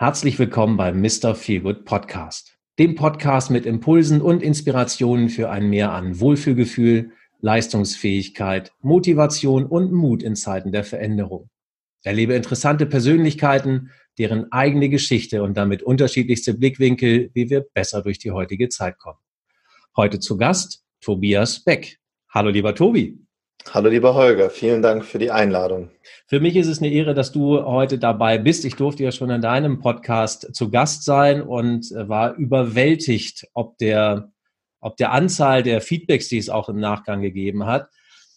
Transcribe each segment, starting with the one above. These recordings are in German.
Herzlich willkommen beim Mr. Feelgood Podcast, dem Podcast mit Impulsen und Inspirationen für ein Mehr an Wohlfühlgefühl, Leistungsfähigkeit, Motivation und Mut in Zeiten der Veränderung. Erlebe interessante Persönlichkeiten, deren eigene Geschichte und damit unterschiedlichste Blickwinkel, wie wir besser durch die heutige Zeit kommen. Heute zu Gast Tobias Beck. Hallo lieber Tobi. Hallo lieber Holger, vielen Dank für die Einladung. Für mich ist es eine Ehre, dass du heute dabei bist. Ich durfte ja schon in deinem Podcast zu Gast sein und äh, war überwältigt, ob der, ob der Anzahl der Feedbacks, die es auch im Nachgang gegeben hat.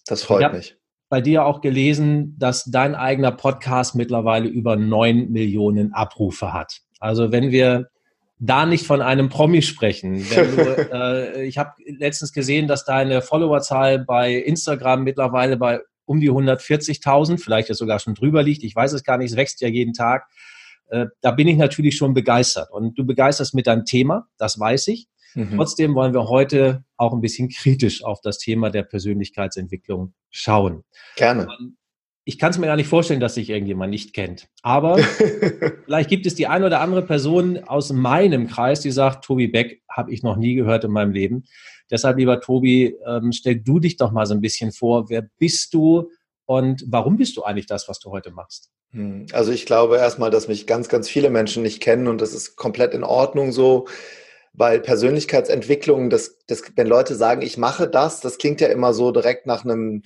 Das freut ich mich. Bei dir auch gelesen, dass dein eigener Podcast mittlerweile über neun Millionen Abrufe hat. Also wenn wir da nicht von einem Promi sprechen. Du, äh, ich habe letztens gesehen, dass deine Followerzahl bei Instagram mittlerweile bei um die 140.000, vielleicht ja sogar schon drüber liegt. Ich weiß es gar nicht, es wächst ja jeden Tag. Äh, da bin ich natürlich schon begeistert. Und du begeisterst mit deinem Thema, das weiß ich. Mhm. Trotzdem wollen wir heute auch ein bisschen kritisch auf das Thema der Persönlichkeitsentwicklung schauen. Gerne. Ähm, ich kann es mir gar nicht vorstellen, dass sich irgendjemand nicht kennt. Aber vielleicht gibt es die eine oder andere Person aus meinem Kreis, die sagt, Tobi Beck habe ich noch nie gehört in meinem Leben. Deshalb, lieber Tobi, ähm, stell du dich doch mal so ein bisschen vor. Wer bist du und warum bist du eigentlich das, was du heute machst? Hm, also ich glaube erstmal, dass mich ganz, ganz viele Menschen nicht kennen und das ist komplett in Ordnung so weil Persönlichkeitsentwicklung, das, das, wenn Leute sagen, ich mache das, das klingt ja immer so direkt nach einem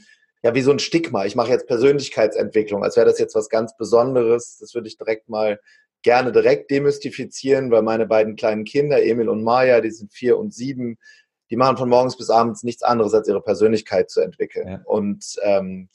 ja wie so ein Stigma. Ich mache jetzt Persönlichkeitsentwicklung, als wäre das jetzt was ganz Besonderes. Das würde ich direkt mal gerne direkt demystifizieren, weil meine beiden kleinen Kinder, Emil und Maya, die sind vier und sieben, die machen von morgens bis abends nichts anderes, als ihre Persönlichkeit zu entwickeln. Ja. Und ähm,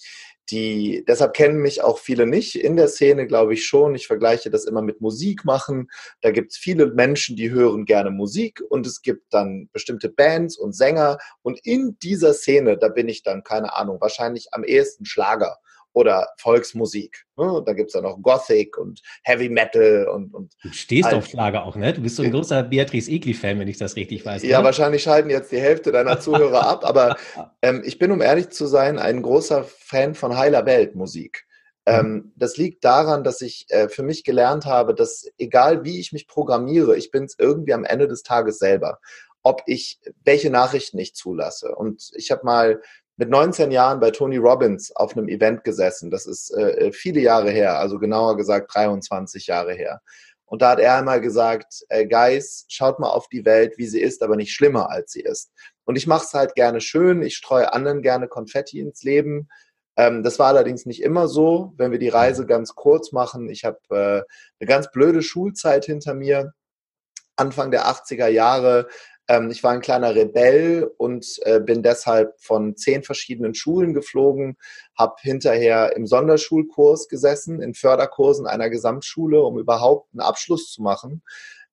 die, deshalb kennen mich auch viele nicht in der Szene, glaube ich schon. Ich vergleiche das immer mit Musik machen. Da gibt es viele Menschen, die hören gerne Musik und es gibt dann bestimmte Bands und Sänger. Und in dieser Szene, da bin ich dann, keine Ahnung, wahrscheinlich am ehesten Schlager oder Volksmusik. Ne? Da gibt's ja noch Gothic und Heavy Metal und. und du stehst halt. auf Schlager auch, ne? Du bist so ein großer Beatrice Egli-Fan, wenn ich das richtig weiß. Ja, ne? wahrscheinlich schalten jetzt die Hälfte deiner Zuhörer ab, aber ähm, ich bin, um ehrlich zu sein, ein großer Fan von heiler Weltmusik. Mhm. Ähm, das liegt daran, dass ich äh, für mich gelernt habe, dass egal wie ich mich programmiere, ich bin es irgendwie am Ende des Tages selber ob ich welche Nachrichten ich zulasse. Und ich habe mal mit 19 Jahren bei Tony Robbins auf einem Event gesessen. Das ist äh, äh viele Jahre her, also genauer gesagt 23 Jahre her. Und da hat er einmal gesagt, äh, Guys, schaut mal auf die Welt, wie sie ist, aber nicht schlimmer, als sie ist. Und ich mache es halt gerne schön, ich streue anderen gerne Konfetti ins Leben. Ähm, das war allerdings nicht immer so, wenn wir die Reise ganz kurz machen. Ich habe äh, eine ganz blöde Schulzeit hinter mir. Anfang der 80er Jahre ähm, ich war ein kleiner Rebell und äh, bin deshalb von zehn verschiedenen Schulen geflogen, habe hinterher im Sonderschulkurs gesessen, in Förderkursen einer Gesamtschule, um überhaupt einen Abschluss zu machen.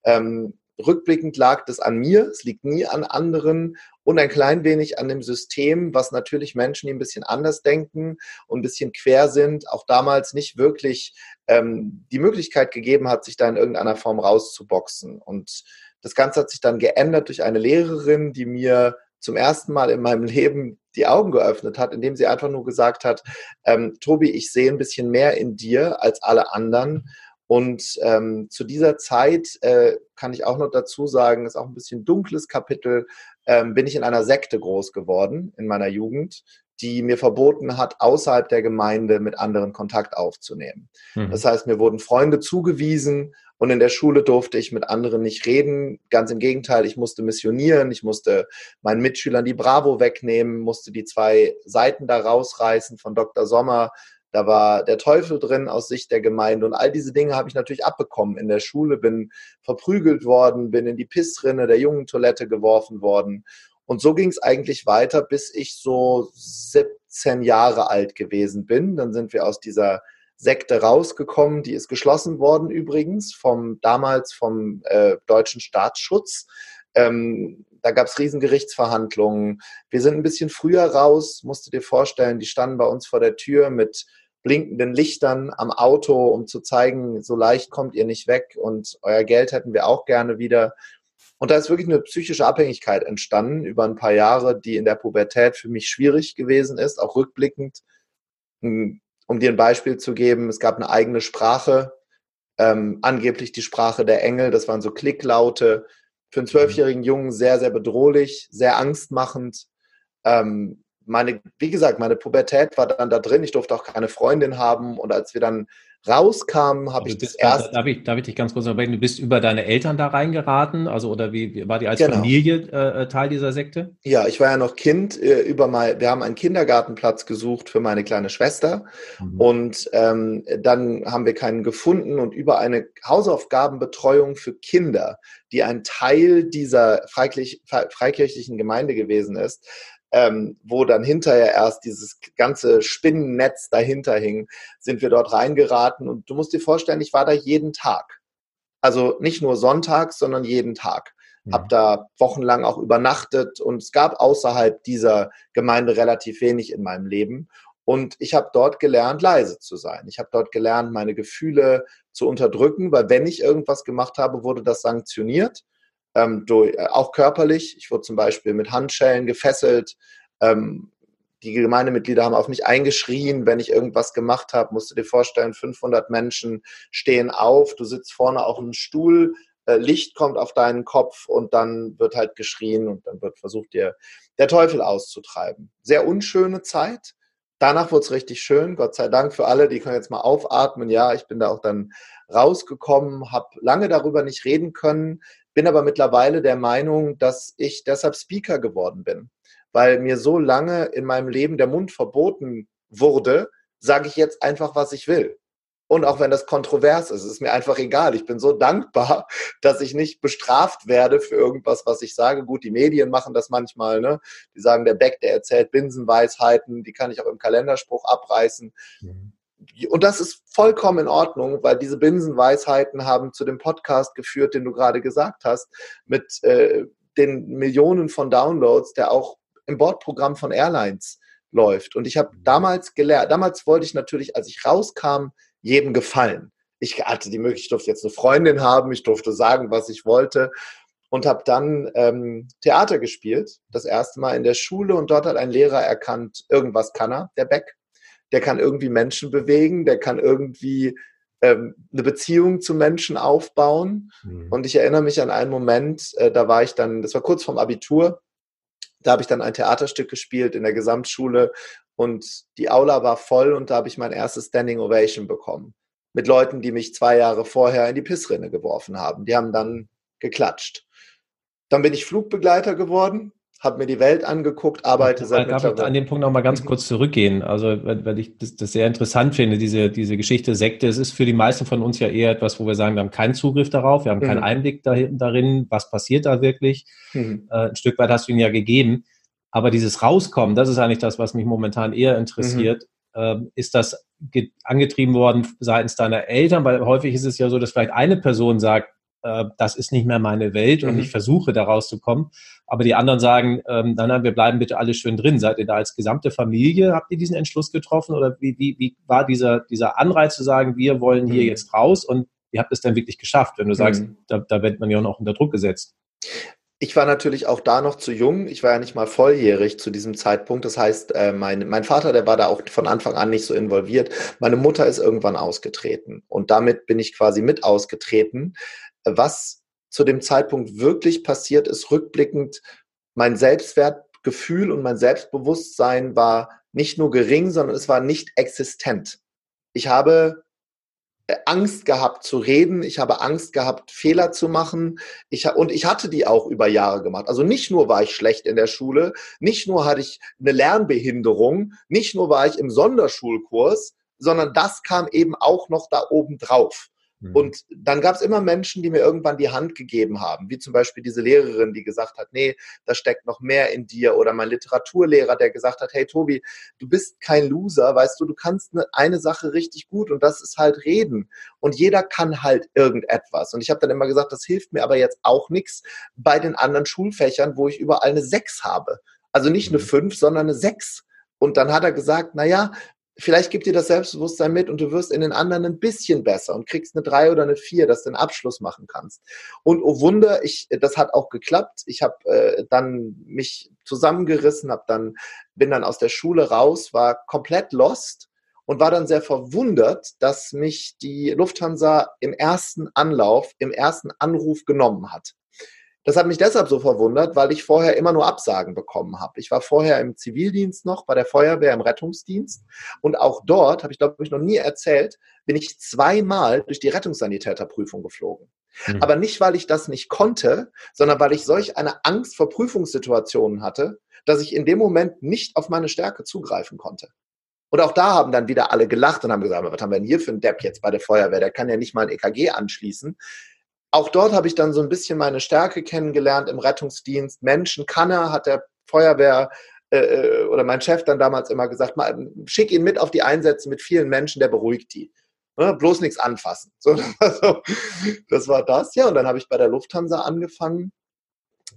Ähm, rückblickend lag das an mir, es liegt nie an anderen und ein klein wenig an dem System, was natürlich Menschen, die ein bisschen anders denken und ein bisschen quer sind, auch damals nicht wirklich ähm, die Möglichkeit gegeben hat, sich da in irgendeiner Form rauszuboxen. Und das Ganze hat sich dann geändert durch eine Lehrerin, die mir zum ersten Mal in meinem Leben die Augen geöffnet hat, indem sie einfach nur gesagt hat, ähm, Tobi, ich sehe ein bisschen mehr in dir als alle anderen. Und ähm, zu dieser Zeit äh, kann ich auch noch dazu sagen, ist auch ein bisschen dunkles Kapitel, ähm, bin ich in einer Sekte groß geworden in meiner Jugend, die mir verboten hat, außerhalb der Gemeinde mit anderen Kontakt aufzunehmen. Mhm. Das heißt, mir wurden Freunde zugewiesen und in der Schule durfte ich mit anderen nicht reden. Ganz im Gegenteil, ich musste missionieren, ich musste meinen Mitschülern die Bravo wegnehmen, musste die zwei Seiten da rausreißen von Dr. Sommer. Da war der Teufel drin aus Sicht der Gemeinde und all diese Dinge habe ich natürlich abbekommen in der Schule, bin verprügelt worden, bin in die Pissrinne der jungen Toilette geworfen worden. Und so ging es eigentlich weiter, bis ich so 17 Jahre alt gewesen bin. Dann sind wir aus dieser Sekte rausgekommen. Die ist geschlossen worden übrigens vom damals vom äh, deutschen Staatsschutz. Ähm, da gab es Riesengerichtsverhandlungen. Wir sind ein bisschen früher raus, musst du dir vorstellen, die standen bei uns vor der Tür mit blinkenden Lichtern am Auto, um zu zeigen, so leicht kommt ihr nicht weg und euer Geld hätten wir auch gerne wieder. Und da ist wirklich eine psychische Abhängigkeit entstanden über ein paar Jahre, die in der Pubertät für mich schwierig gewesen ist, auch rückblickend. Hm, um dir ein Beispiel zu geben, es gab eine eigene Sprache, ähm, angeblich die Sprache der Engel, das waren so Klicklaute. Für einen zwölfjährigen Jungen sehr, sehr bedrohlich, sehr angstmachend. Ähm, meine, wie gesagt, meine Pubertät war dann da drin. Ich durfte auch keine Freundin haben. Und als wir dann rauskamen, habe ich das erst. Darf ich, darf ich dich ganz kurz unterbrechen? Du bist über deine Eltern da reingeraten? Also, oder wie, wie war die als genau. Familie äh, Teil dieser Sekte? Ja, ich war ja noch Kind. Äh, über mal, wir haben einen Kindergartenplatz gesucht für meine kleine Schwester. Mhm. Und ähm, dann haben wir keinen gefunden. Und über eine Hausaufgabenbetreuung für Kinder, die ein Teil dieser freikirchlichen Gemeinde gewesen ist, ähm, wo dann hinterher erst dieses ganze Spinnennetz dahinter hing, sind wir dort reingeraten. Und du musst dir vorstellen, ich war da jeden Tag. Also nicht nur sonntags, sondern jeden Tag. Mhm. Hab da wochenlang auch übernachtet und es gab außerhalb dieser Gemeinde relativ wenig in meinem Leben. Und ich habe dort gelernt, leise zu sein. Ich habe dort gelernt, meine Gefühle zu unterdrücken, weil wenn ich irgendwas gemacht habe, wurde das sanktioniert ähm, durch, äh, auch körperlich. Ich wurde zum Beispiel mit Handschellen gefesselt. Ähm, die Gemeindemitglieder haben auf mich eingeschrien, wenn ich irgendwas gemacht habe. Musst du dir vorstellen, 500 Menschen stehen auf, du sitzt vorne auf einem Stuhl, äh, Licht kommt auf deinen Kopf und dann wird halt geschrien und dann wird versucht, dir der Teufel auszutreiben. Sehr unschöne Zeit. Danach wurde es richtig schön, Gott sei Dank für alle, die können jetzt mal aufatmen. Ja, ich bin da auch dann rausgekommen, habe lange darüber nicht reden können, bin aber mittlerweile der Meinung, dass ich deshalb Speaker geworden bin, weil mir so lange in meinem Leben der Mund verboten wurde, sage ich jetzt einfach, was ich will. Und auch wenn das kontrovers ist, ist mir einfach egal. Ich bin so dankbar, dass ich nicht bestraft werde für irgendwas, was ich sage. Gut, die Medien machen das manchmal. Ne? Die sagen, der Beck, der erzählt Binsenweisheiten, die kann ich auch im Kalenderspruch abreißen. Mhm und das ist vollkommen in Ordnung, weil diese Binsenweisheiten haben zu dem Podcast geführt, den du gerade gesagt hast, mit äh, den Millionen von Downloads, der auch im Bordprogramm von Airlines läuft. Und ich habe damals gelernt, damals wollte ich natürlich, als ich rauskam, jedem gefallen. Ich hatte die Möglichkeit, ich durfte jetzt eine Freundin haben, ich durfte sagen, was ich wollte und habe dann ähm, Theater gespielt, das erste Mal in der Schule und dort hat ein Lehrer erkannt, irgendwas kann er, der Beck der kann irgendwie Menschen bewegen, der kann irgendwie ähm, eine Beziehung zu Menschen aufbauen. Mhm. Und ich erinnere mich an einen Moment, äh, da war ich dann, das war kurz vorm Abitur, da habe ich dann ein Theaterstück gespielt in der Gesamtschule und die Aula war voll und da habe ich mein erstes Standing Ovation bekommen. Mit Leuten, die mich zwei Jahre vorher in die Pissrinne geworfen haben. Die haben dann geklatscht. Dann bin ich Flugbegleiter geworden habe mir die Welt angeguckt, arbeite seit Darf ich an dem Punkt noch mal ganz mhm. kurz zurückgehen? Also, weil, weil ich das, das, sehr interessant finde, diese, diese Geschichte Sekte. Es ist für die meisten von uns ja eher etwas, wo wir sagen, wir haben keinen Zugriff darauf, wir haben mhm. keinen Einblick darin, was passiert da wirklich. Mhm. Äh, ein Stück weit hast du ihn ja gegeben. Aber dieses Rauskommen, das ist eigentlich das, was mich momentan eher interessiert. Mhm. Ähm, ist das angetrieben worden seitens deiner Eltern? Weil häufig ist es ja so, dass vielleicht eine Person sagt, äh, das ist nicht mehr meine Welt und mhm. ich versuche da rauszukommen. Aber die anderen sagen, ähm, nein, nein, wir bleiben bitte alle schön drin. Seid ihr da als gesamte Familie? Habt ihr diesen Entschluss getroffen? Oder wie, wie, wie war dieser, dieser Anreiz zu sagen, wir wollen hier mhm. jetzt raus und ihr habt es dann wirklich geschafft, wenn du sagst, mhm. da, da wird man ja auch noch unter Druck gesetzt. Ich war natürlich auch da noch zu jung. Ich war ja nicht mal volljährig zu diesem Zeitpunkt. Das heißt, äh, mein, mein Vater, der war da auch von Anfang an nicht so involviert. Meine Mutter ist irgendwann ausgetreten. Und damit bin ich quasi mit ausgetreten was zu dem Zeitpunkt wirklich passiert ist, rückblickend, mein Selbstwertgefühl und mein Selbstbewusstsein war nicht nur gering, sondern es war nicht existent. Ich habe äh, Angst gehabt zu reden, ich habe Angst gehabt, Fehler zu machen. Ich, und ich hatte die auch über Jahre gemacht. Also nicht nur war ich schlecht in der Schule, nicht nur hatte ich eine Lernbehinderung, nicht nur war ich im Sonderschulkurs, sondern das kam eben auch noch da oben drauf. Mhm. Und dann gab es immer Menschen, die mir irgendwann die Hand gegeben haben, wie zum Beispiel diese Lehrerin, die gesagt hat, nee, da steckt noch mehr in dir. Oder mein Literaturlehrer, der gesagt hat, hey Tobi, du bist kein Loser, weißt du, du kannst eine, eine Sache richtig gut und das ist halt reden. Und jeder kann halt irgendetwas. Und ich habe dann immer gesagt, das hilft mir aber jetzt auch nichts bei den anderen Schulfächern, wo ich überall eine Sechs habe. Also nicht eine mhm. Fünf, sondern eine Sechs. Und dann hat er gesagt, na ja, vielleicht gibt dir das Selbstbewusstsein mit und du wirst in den anderen ein bisschen besser und kriegst eine drei oder eine vier, dass du den Abschluss machen kannst. Und oh Wunder, ich, das hat auch geklappt. Ich habe äh, dann mich zusammengerissen, hab dann bin dann aus der Schule raus, war komplett lost und war dann sehr verwundert, dass mich die Lufthansa im ersten Anlauf, im ersten Anruf genommen hat. Das hat mich deshalb so verwundert, weil ich vorher immer nur Absagen bekommen habe. Ich war vorher im Zivildienst noch, bei der Feuerwehr im Rettungsdienst und auch dort, habe ich glaube ich noch nie erzählt, bin ich zweimal durch die Rettungssanitäterprüfung geflogen. Mhm. Aber nicht, weil ich das nicht konnte, sondern weil ich solch eine Angst vor Prüfungssituationen hatte, dass ich in dem Moment nicht auf meine Stärke zugreifen konnte. Und auch da haben dann wieder alle gelacht und haben gesagt, was haben wir denn hier für einen Depp jetzt bei der Feuerwehr? Der kann ja nicht mal ein EKG anschließen. Auch dort habe ich dann so ein bisschen meine Stärke kennengelernt im Rettungsdienst. Menschen kann er, hat der Feuerwehr äh, äh oder mein Chef dann damals immer gesagt, mal, schick ihn mit auf die Einsätze mit vielen Menschen, der beruhigt die. Ne? Bloß nichts anfassen. So, das war das, ja. Und dann habe ich bei der Lufthansa angefangen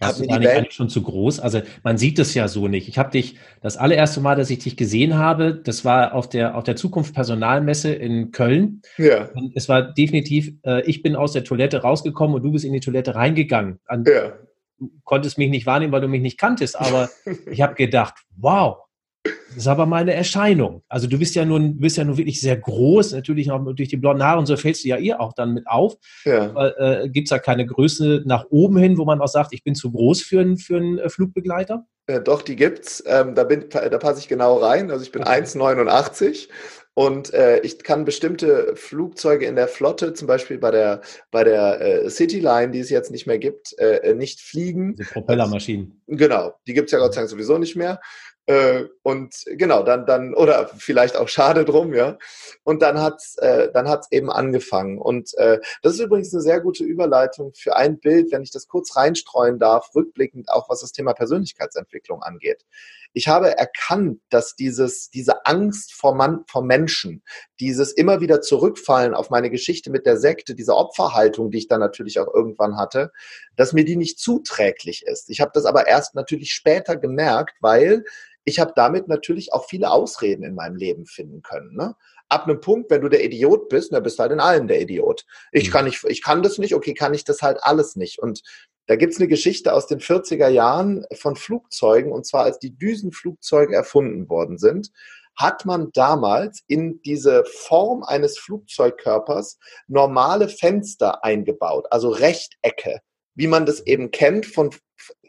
das ist eigentlich, eigentlich schon zu groß. Also man sieht es ja so nicht. Ich habe dich, das allererste Mal, dass ich dich gesehen habe, das war auf der, auf der Zukunft Personalmesse in Köln. Ja. Und es war definitiv, äh, ich bin aus der Toilette rausgekommen und du bist in die Toilette reingegangen. An, ja. Du konntest mich nicht wahrnehmen, weil du mich nicht kanntest, aber ich habe gedacht, wow, das ist aber mal eine Erscheinung. Also du bist ja nun, bist ja nun wirklich sehr groß, natürlich auch durch die blonden Haare und so fällst du ja ihr auch dann mit auf. Ja. äh, Gibt es da keine Größe nach oben hin, wo man auch sagt, ich bin zu groß für einen, für einen äh, Flugbegleiter? Ja, äh, doch, die gibt's. Ähm, da, da passe ich genau rein. Also ich bin okay. 1,89 und äh, ich kann bestimmte Flugzeuge in der Flotte, zum Beispiel bei der, bei der äh, Cityline, die es jetzt nicht mehr gibt, äh, nicht fliegen. Die Propellermaschinen. Genau, die gibt es ja Gott sei Dank sowieso nicht mehr. Äh, und genau, dann, dann, oder vielleicht auch schade drum, ja. Und dann hat's, äh, dann hat's eben angefangen. Und äh, das ist übrigens eine sehr gute Überleitung für ein Bild, wenn ich das kurz reinstreuen darf, rückblickend auch was das Thema Persönlichkeitsentwicklung angeht. Ich habe erkannt, dass dieses, diese Angst vor, Mann, vor Menschen, dieses immer wieder zurückfallen auf meine Geschichte mit der Sekte, diese Opferhaltung, die ich dann natürlich auch irgendwann hatte, dass mir die nicht zuträglich ist. Ich habe das aber erst natürlich später gemerkt, weil ich habe damit natürlich auch viele Ausreden in meinem Leben finden können. Ne? Ab einem Punkt, wenn du der Idiot bist, dann bist du halt in allem der Idiot. Ich mhm. kann nicht, ich kann das nicht, okay, kann ich das halt alles nicht. Und da gibt's eine Geschichte aus den 40er Jahren von Flugzeugen, und zwar als die Düsenflugzeuge erfunden worden sind, hat man damals in diese Form eines Flugzeugkörpers normale Fenster eingebaut, also Rechtecke, wie man das eben kennt von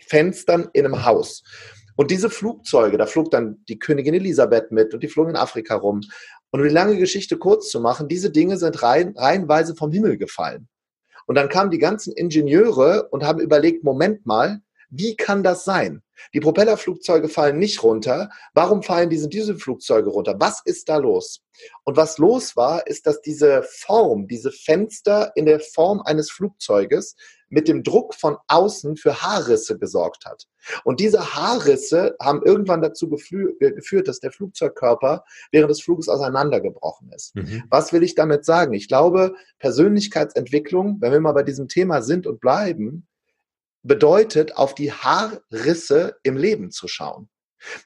Fenstern in einem Haus. Und diese Flugzeuge, da flog dann die Königin Elisabeth mit und die flogen in Afrika rum. Und um die lange Geschichte kurz zu machen, diese Dinge sind rein, reihenweise vom Himmel gefallen. Und dann kamen die ganzen Ingenieure und haben überlegt, Moment mal, wie kann das sein? Die Propellerflugzeuge fallen nicht runter. Warum fallen diese Dieselflugzeuge runter? Was ist da los? Und was los war, ist, dass diese Form, diese Fenster in der Form eines Flugzeuges mit dem Druck von außen für Haarrisse gesorgt hat. Und diese Haarrisse haben irgendwann dazu geführt, dass der Flugzeugkörper während des Fluges auseinandergebrochen ist. Mhm. Was will ich damit sagen? Ich glaube, Persönlichkeitsentwicklung, wenn wir mal bei diesem Thema sind und bleiben, bedeutet, auf die Haarrisse im Leben zu schauen.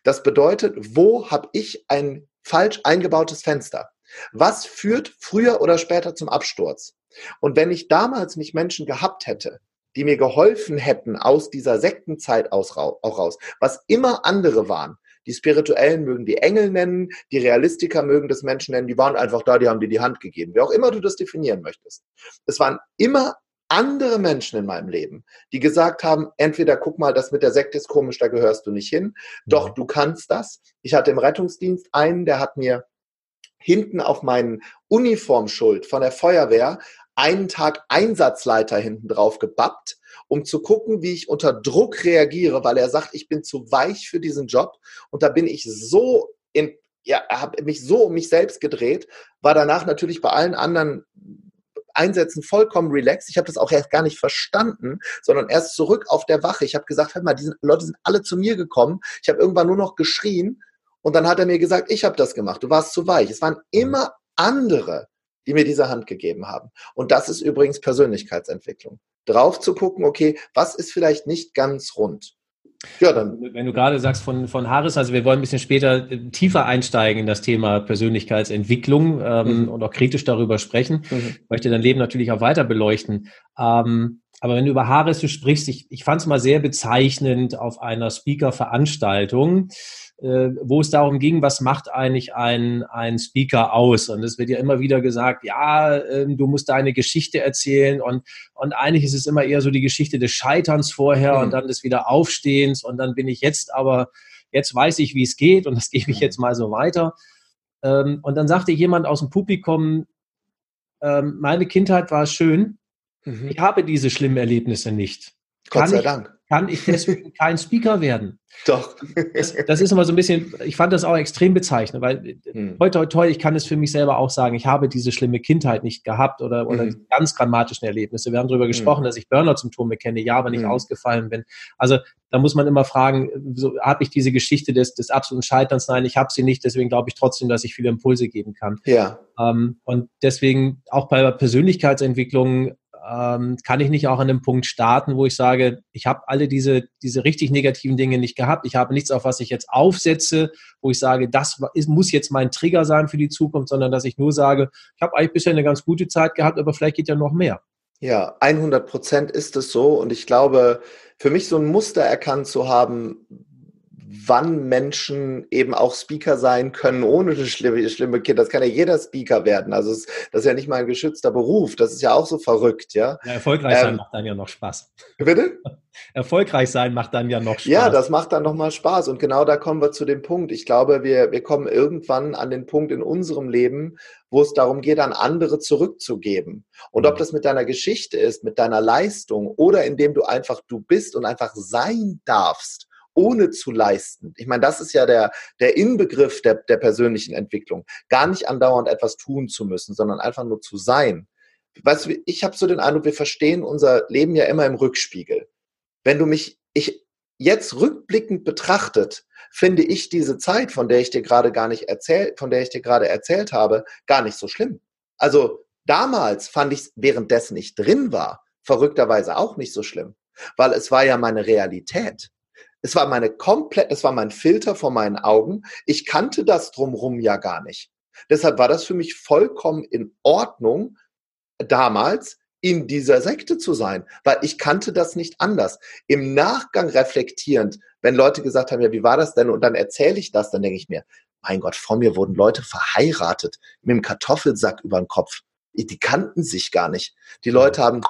Das bedeutet, wo habe ich ein falsch eingebautes Fenster? Was führt früher oder später zum Absturz? Und wenn ich damals nicht Menschen gehabt hätte, die mir geholfen hätten aus dieser Sektenzeit aus, auch raus, was immer andere waren, die Spirituellen mögen die Engel nennen, die Realistiker mögen das Menschen nennen, die waren einfach da, die haben dir die Hand gegeben, wie auch immer du das definieren möchtest. Es waren immer andere Menschen in meinem Leben, die gesagt haben, entweder guck mal, das mit der Sekte ist komisch, da gehörst du nicht hin, doch du kannst das. Ich hatte im Rettungsdienst einen, der hat mir hinten auf meinen Uniformschuld von der Feuerwehr einen Tag Einsatzleiter hinten drauf gebappt, um zu gucken, wie ich unter Druck reagiere, weil er sagt, ich bin zu weich für diesen Job. Und da bin ich so in, ja, habe mich so um mich selbst gedreht, war danach natürlich bei allen anderen Einsätzen vollkommen relaxed. Ich habe das auch erst gar nicht verstanden, sondern erst zurück auf der Wache. Ich habe gesagt, hör mal, diese Leute sind alle zu mir gekommen. Ich habe irgendwann nur noch geschrien und dann hat er mir gesagt, ich habe das gemacht. Du warst zu weich. Es waren immer andere, die mir diese Hand gegeben haben. Und das ist übrigens Persönlichkeitsentwicklung. Drauf zu gucken, okay, was ist vielleicht nicht ganz rund? Ja, dann. Wenn du gerade sagst von, von Harris, also wir wollen ein bisschen später äh, tiefer einsteigen in das Thema Persönlichkeitsentwicklung ähm, mhm. und auch kritisch darüber sprechen. Mhm. Ich möchte dein Leben natürlich auch weiter beleuchten. Ähm, aber wenn du über Harris sprichst, ich, ich fand es mal sehr bezeichnend auf einer Speaker-Veranstaltung wo es darum ging, was macht eigentlich ein, ein Speaker aus? Und es wird ja immer wieder gesagt, ja, äh, du musst deine Geschichte erzählen und, und eigentlich ist es immer eher so die Geschichte des Scheiterns vorher mhm. und dann des Wiederaufstehens und dann bin ich jetzt aber, jetzt weiß ich, wie es geht und das gebe ich mhm. jetzt mal so weiter. Ähm, und dann sagte jemand aus dem Publikum, ähm, meine Kindheit war schön, mhm. ich habe diese schlimmen Erlebnisse nicht. Gott sei Dank. Kann ich deswegen kein Speaker werden? Doch. Das, das, ist immer so ein bisschen, ich fand das auch extrem bezeichnend, weil hm. heute, heute, heute, ich kann es für mich selber auch sagen, ich habe diese schlimme Kindheit nicht gehabt oder, oder hm. ganz dramatischen Erlebnisse. Wir haben darüber hm. gesprochen, hm. dass ich Burnout-Symptome kenne, ja, aber nicht hm. ausgefallen bin. Also da muss man immer fragen, so, habe ich diese Geschichte des, des absoluten Scheiterns? Nein, ich habe sie nicht, deswegen glaube ich trotzdem, dass ich viele Impulse geben kann. Ja. Ähm, und deswegen auch bei Persönlichkeitsentwicklung ähm, kann ich nicht auch an einem Punkt starten, wo ich sage, ich habe alle diese, diese richtig negativen Dinge nicht gehabt. Ich habe nichts, auf was ich jetzt aufsetze, wo ich sage, das ist, muss jetzt mein Trigger sein für die Zukunft, sondern dass ich nur sage, ich habe eigentlich bisher eine ganz gute Zeit gehabt, aber vielleicht geht ja noch mehr. Ja, 100 Prozent ist es so. Und ich glaube, für mich so ein Muster erkannt zu haben, wann Menschen eben auch Speaker sein können, ohne das schlimme, schlimme Kind. Das kann ja jeder Speaker werden. Also es, das ist ja nicht mal ein geschützter Beruf. Das ist ja auch so verrückt, ja. ja erfolgreich sein ähm, macht dann ja noch Spaß. Bitte? Erfolgreich sein macht dann ja noch Spaß. Ja, das macht dann nochmal Spaß. Und genau da kommen wir zu dem Punkt. Ich glaube, wir, wir kommen irgendwann an den Punkt in unserem Leben, wo es darum geht, an andere zurückzugeben. Und ob mhm. das mit deiner Geschichte ist, mit deiner Leistung oder indem du einfach du bist und einfach sein darfst ohne zu leisten. Ich meine, das ist ja der, der Inbegriff der, der persönlichen Entwicklung. Gar nicht andauernd etwas tun zu müssen, sondern einfach nur zu sein. Weißt du, ich habe so den Eindruck, wir verstehen unser Leben ja immer im Rückspiegel. Wenn du mich, ich jetzt rückblickend betrachtet, finde ich diese Zeit, von der ich dir gerade gar nicht erzählt, von der ich dir gerade erzählt habe, gar nicht so schlimm. Also damals fand ich es, währenddessen ich drin war, verrückterweise auch nicht so schlimm, weil es war ja meine Realität. Es war meine komplett, es war mein Filter vor meinen Augen. Ich kannte das drumrum ja gar nicht. Deshalb war das für mich vollkommen in Ordnung, damals in dieser Sekte zu sein, weil ich kannte das nicht anders. Im Nachgang reflektierend, wenn Leute gesagt haben, ja, wie war das denn? Und dann erzähle ich das, dann denke ich mir, mein Gott, vor mir wurden Leute verheiratet mit einem Kartoffelsack über den Kopf. Die kannten sich gar nicht. Die Leute haben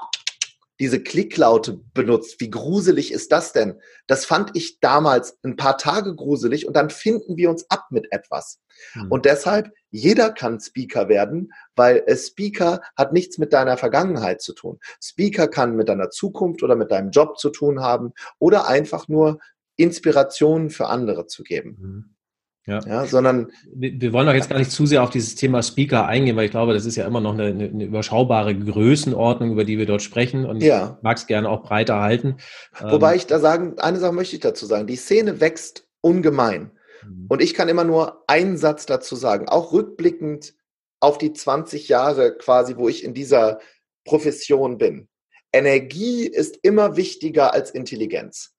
diese Klicklaute benutzt. Wie gruselig ist das denn? Das fand ich damals ein paar Tage gruselig und dann finden wir uns ab mit etwas. Mhm. Und deshalb, jeder kann Speaker werden, weil Speaker hat nichts mit deiner Vergangenheit zu tun. Speaker kann mit deiner Zukunft oder mit deinem Job zu tun haben oder einfach nur Inspirationen für andere zu geben. Mhm. Ja. ja, sondern wir, wir, wollen auch jetzt gar nicht zu sehr auf dieses Thema Speaker eingehen, weil ich glaube, das ist ja immer noch eine, eine überschaubare Größenordnung, über die wir dort sprechen und ja. ich mag es gerne auch breiter halten. Wobei ähm, ich da sagen, eine Sache möchte ich dazu sagen, die Szene wächst ungemein mhm. und ich kann immer nur einen Satz dazu sagen, auch rückblickend auf die 20 Jahre quasi, wo ich in dieser Profession bin. Energie ist immer wichtiger als Intelligenz.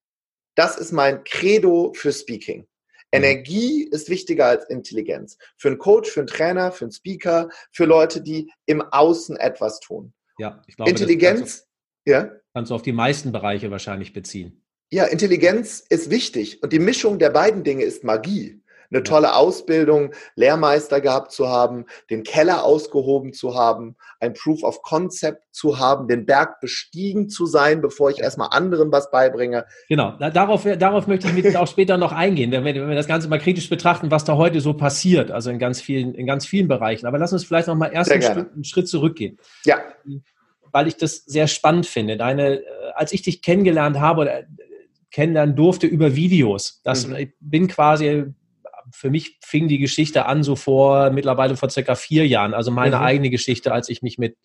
Das ist mein Credo für Speaking. Mhm. Energie ist wichtiger als Intelligenz. Für einen Coach, für einen Trainer, für einen Speaker, für Leute, die im Außen etwas tun. Ja, ich glaube, Intelligenz, kannst du, ja? kannst du auf die meisten Bereiche wahrscheinlich beziehen. Ja, Intelligenz ist wichtig und die Mischung der beiden Dinge ist Magie eine tolle Ausbildung, Lehrmeister gehabt zu haben, den Keller ausgehoben zu haben, ein Proof of Concept zu haben, den Berg bestiegen zu sein, bevor ich erstmal anderen was beibringe. Genau, darauf, darauf möchte ich mit auch später noch eingehen, wenn wir, wenn wir das Ganze mal kritisch betrachten, was da heute so passiert, also in ganz vielen, in ganz vielen Bereichen. Aber lass uns vielleicht noch mal erst einen Schritt, einen Schritt zurückgehen. Ja. Weil ich das sehr spannend finde. Deine, äh, als ich dich kennengelernt habe oder äh, kennenlernen durfte über Videos. Das, mhm. Ich bin quasi für mich fing die Geschichte an so vor, mittlerweile vor circa vier Jahren, also meine mhm. eigene Geschichte, als ich mich mit,